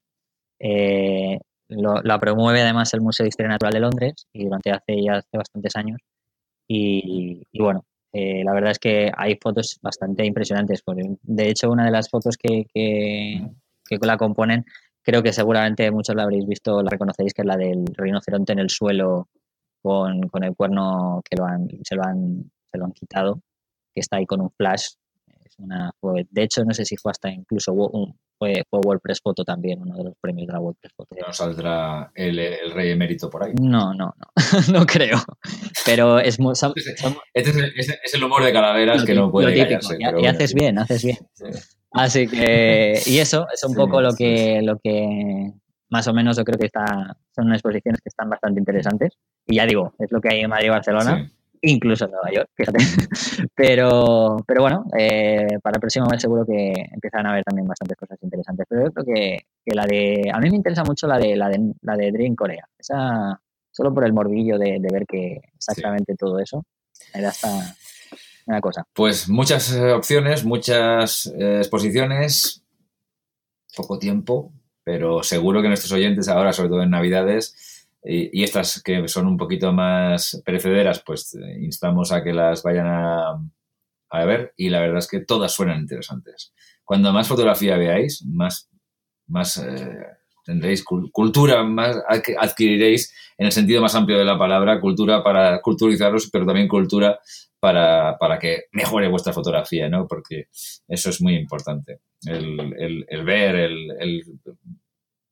eh, la promueve además el Museo de Historia Natural de Londres y durante hace ya hace bastantes años y, bueno, eh, la verdad es que hay fotos bastante impresionantes. De hecho, una de las fotos que, que la componen creo que seguramente muchos la habréis visto, la reconoceréis, que es la del rinoceronte en el suelo con, con el cuerno que lo han, se, lo han, se lo han quitado, que está ahí con un flash. Una, de hecho, no sé si fue hasta incluso fue, fue, WordPress Photo también, uno de los premios de la WordPress Photo. ¿No saldrá el, el rey emérito por ahí? No, no, no, [LAUGHS] no creo. Pero es muy... este, es, es, el humor de Calaveras que no puede callarse, y, haces bien, haces bien. Así que, y eso es un poco lo que, lo que más o menos yo creo que está, son exposiciones que están bastante interesantes. Y ya digo, es lo que hay en Madrid y Barcelona, incluso en Nueva York, fíjate. [LAUGHS] Pero, pero bueno, eh, para el próximo mes seguro que empiezan a haber también bastantes cosas interesantes. Pero yo creo que, que, la de, a mí me interesa mucho la de la de, la de Dream Corea. Esa, solo por el morbillo de, ver que exactamente todo eso. Era hasta, cosa. Pues muchas eh, opciones, muchas eh, exposiciones, poco tiempo, pero seguro que nuestros oyentes ahora, sobre todo en Navidades, y, estas que son un poquito más perecederas, pues eh, instamos a que las vayan a, a ver y la verdad es que todas suenan interesantes. Cuando más fotografía veáis, más, más tendréis cultura, más adquiriréis en el sentido más amplio de la palabra, cultura para culturizaros, pero también cultura para, para que mejore vuestra fotografía, ¿no? Porque eso es muy importante. El, el, ver, el,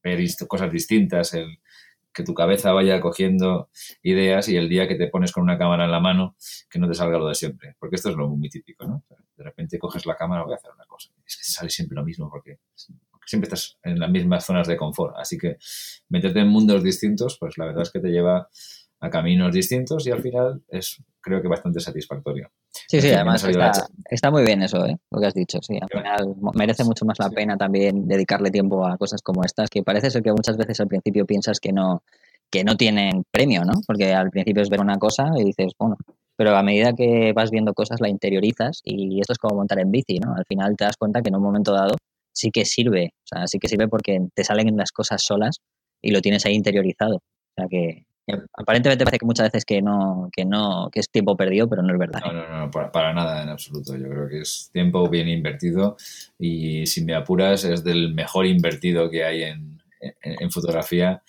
ver cosas distintas, el que tu cabeza vaya cogiendo ideas y el día que te pones con una cámara en la mano, que no te salga lo de siempre. Porque esto es lo muy típico, ¿no? De repente coges la cámara, voy a hacer una cosa. Es que sale siempre lo mismo porque siempre estás en las mismas zonas de confort. Así que meterte en mundos distintos, pues la verdad es que te lleva a caminos distintos y al final es creo que bastante satisfactorio. Sí, sí, además está, muy bien eso, ¿eh? lo que has dicho. Sí, al final merece mucho más la pena también dedicarle tiempo a cosas como estas, que parece ser que muchas veces al principio piensas que no, que no tienen premio, ¿no? Porque al principio es ver una cosa y dices, bueno, pero a medida que vas viendo cosas la interiorizas y esto es como montar en bici, ¿no? Al final te das cuenta que en un momento dado sí que sirve, o sea, sí que sirve porque te salen las cosas solas y lo tienes ahí interiorizado. O sea que aparentemente parece que muchas veces que no, que no, que es tiempo perdido, pero no es verdad. No, no, no, para, nada en absoluto. Yo creo que es tiempo bien invertido y si me apuras es del mejor invertido que hay en, en, fotografía.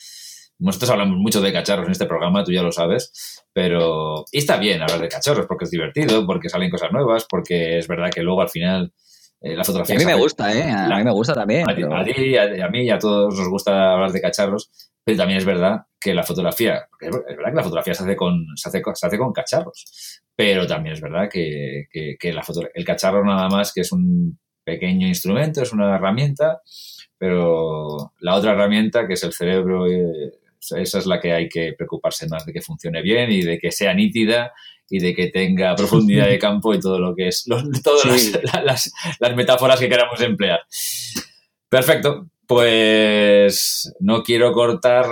Nosotros hablamos mucho de cacharros en este programa, tú ya lo sabes, pero y está bien hablar de cacharros porque es divertido, porque salen cosas nuevas, porque es verdad que luego al final eh, la fotografía. a mí me gusta, ¿eh? A, mí me gusta también. A, ti, a, mí y a todos nos gusta hablar de cacharros, pero también es verdad que la fotografía, es verdad que la fotografía se hace con, se hace, se hace con cacharros, pero también es verdad que, que, la foto, el cacharro nada más que es un pequeño instrumento, es una herramienta, pero la otra herramienta, que es el cerebro, eh, esa es la que hay que preocuparse más de que funcione bien y de que sea nítida y de que tenga [LAUGHS] profundidad de campo y todo lo que es, todas las, metáforas que queramos emplear. Perfecto, pues no quiero cortar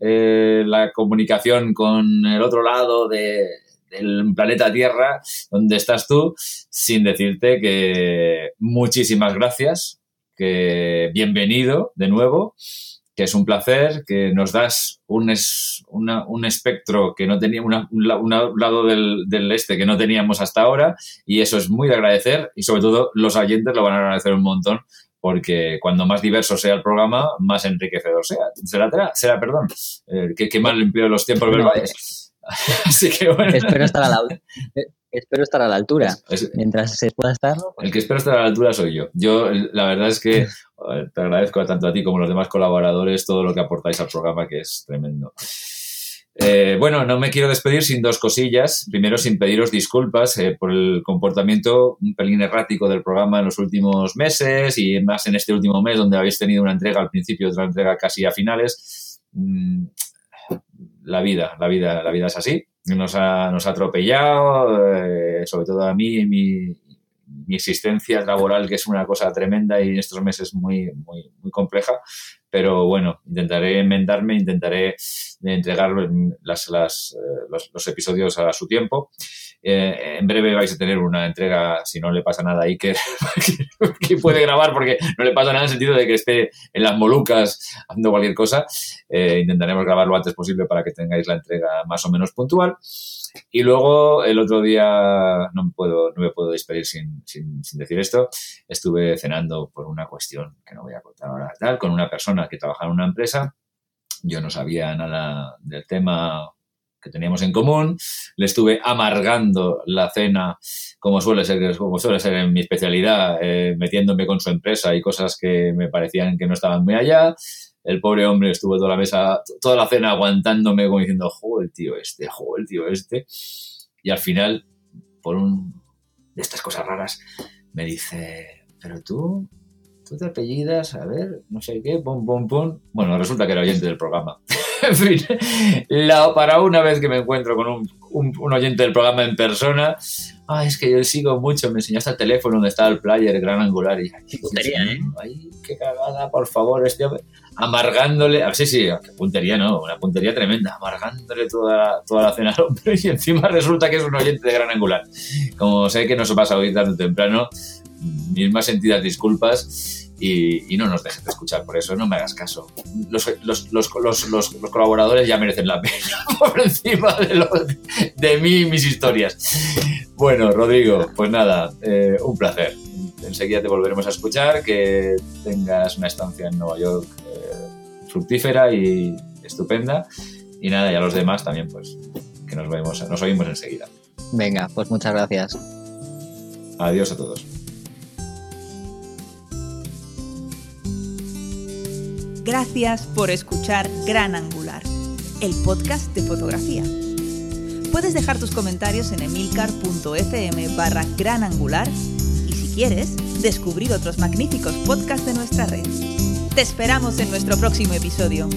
eh, la comunicación con el otro lado de, del planeta Tierra, donde estás tú, sin decirte que muchísimas gracias, que bienvenido de nuevo, que es un placer, que nos das un, un espectro que no teníamos, un, lado del, del, este que no teníamos hasta ahora, y eso es muy de agradecer, y sobre todo los oyentes lo van a agradecer un montón, porque cuando más diverso sea el programa, más enriquecedor sea. Será, será perdón, eh, que, mal empleo los tiempos verbales. [LAUGHS] Así que bueno. Espero estar a la, [LAUGHS] espero estar a la altura. Mientras se pueda estar. El que espero estar a la altura soy yo. Yo, la verdad es que [LAUGHS] te agradezco tanto a ti como a los demás colaboradores todo lo que aportáis al programa, que es tremendo. Eh, bueno, no me quiero despedir sin dos cosillas. Primero, sin pediros disculpas eh, por el comportamiento un pelín errático del programa en los últimos meses y más en este último mes donde habéis tenido una entrega al principio y otra entrega casi a finales. Mm, la vida, la vida, la vida es así. Nos ha, nos ha atropellado, eh, sobre todo a mí y mi, mi, existencia laboral, que es una cosa tremenda y en estos meses muy, muy, muy compleja. Pero bueno, intentaré enmendarme, intentaré entregar las, las, eh, los, los, episodios a su tiempo. Eh, en breve vais a tener una entrega, si no le pasa nada a Iker, [LAUGHS] que puede grabar porque no le pasa nada en el sentido de que esté en las Molucas haciendo cualquier cosa. Eh, intentaremos grabar lo antes posible para que tengáis la entrega más o menos puntual. Y luego el otro día, no me puedo, no me puedo despedir sin, sin, sin, decir esto, estuve cenando por una cuestión que no voy a contar ahora, tal, con una persona que trabaja en una empresa. Yo no sabía nada del tema que teníamos en común, le estuve amargando la cena, como suele ser, como suele ser en mi especialidad, eh, metiéndome con su empresa y cosas que me parecían que no estaban muy allá. El pobre hombre estuvo toda la mesa, toda la cena aguantándome como diciendo, joder, tío este, joder, tío este. Y al final, por un de estas cosas raras, me dice, pero tú, tú te apellidas, a ver, no sé qué, pum, pum, pum. Bueno, resulta que era oyente del programa. [LAUGHS] en fin, la, para una vez que me encuentro con un, un, oyente del programa en persona, ah, es que yo sigo mucho, me enseñaste el teléfono donde está el player gran angular y qué puntería, ¿eh? Ay, qué cagada, por favor, este hombre, amargándole, ah, sí, sí, puntería, no, una puntería tremenda, amargándole toda, toda la cena al hombre [LAUGHS] y encima resulta que es un oyente de gran angular. Como sé que no se pasa a oír tan temprano, mis más sentidas disculpas y, no nos dejes de escuchar. Por eso no me hagas caso. Los, los, los, los colaboradores ya merecen la pena [LAUGHS] por encima de, de mí y mis historias. Bueno, Rodrigo, pues nada, eh, un placer. Enseguida te volveremos a escuchar. Que tengas una estancia en Nueva York eh, fructífera y estupenda. Y nada, y a los demás también, pues que nos vemos, nos oímos enseguida. Venga, pues muchas gracias. Adiós a todos. Gracias por escuchar Gran Angular, el podcast de fotografía. Puedes dejar tus comentarios en emilcar.fm barra gran angular y si quieres, descubrir otros magníficos podcasts de nuestra red. Te esperamos en nuestro próximo episodio.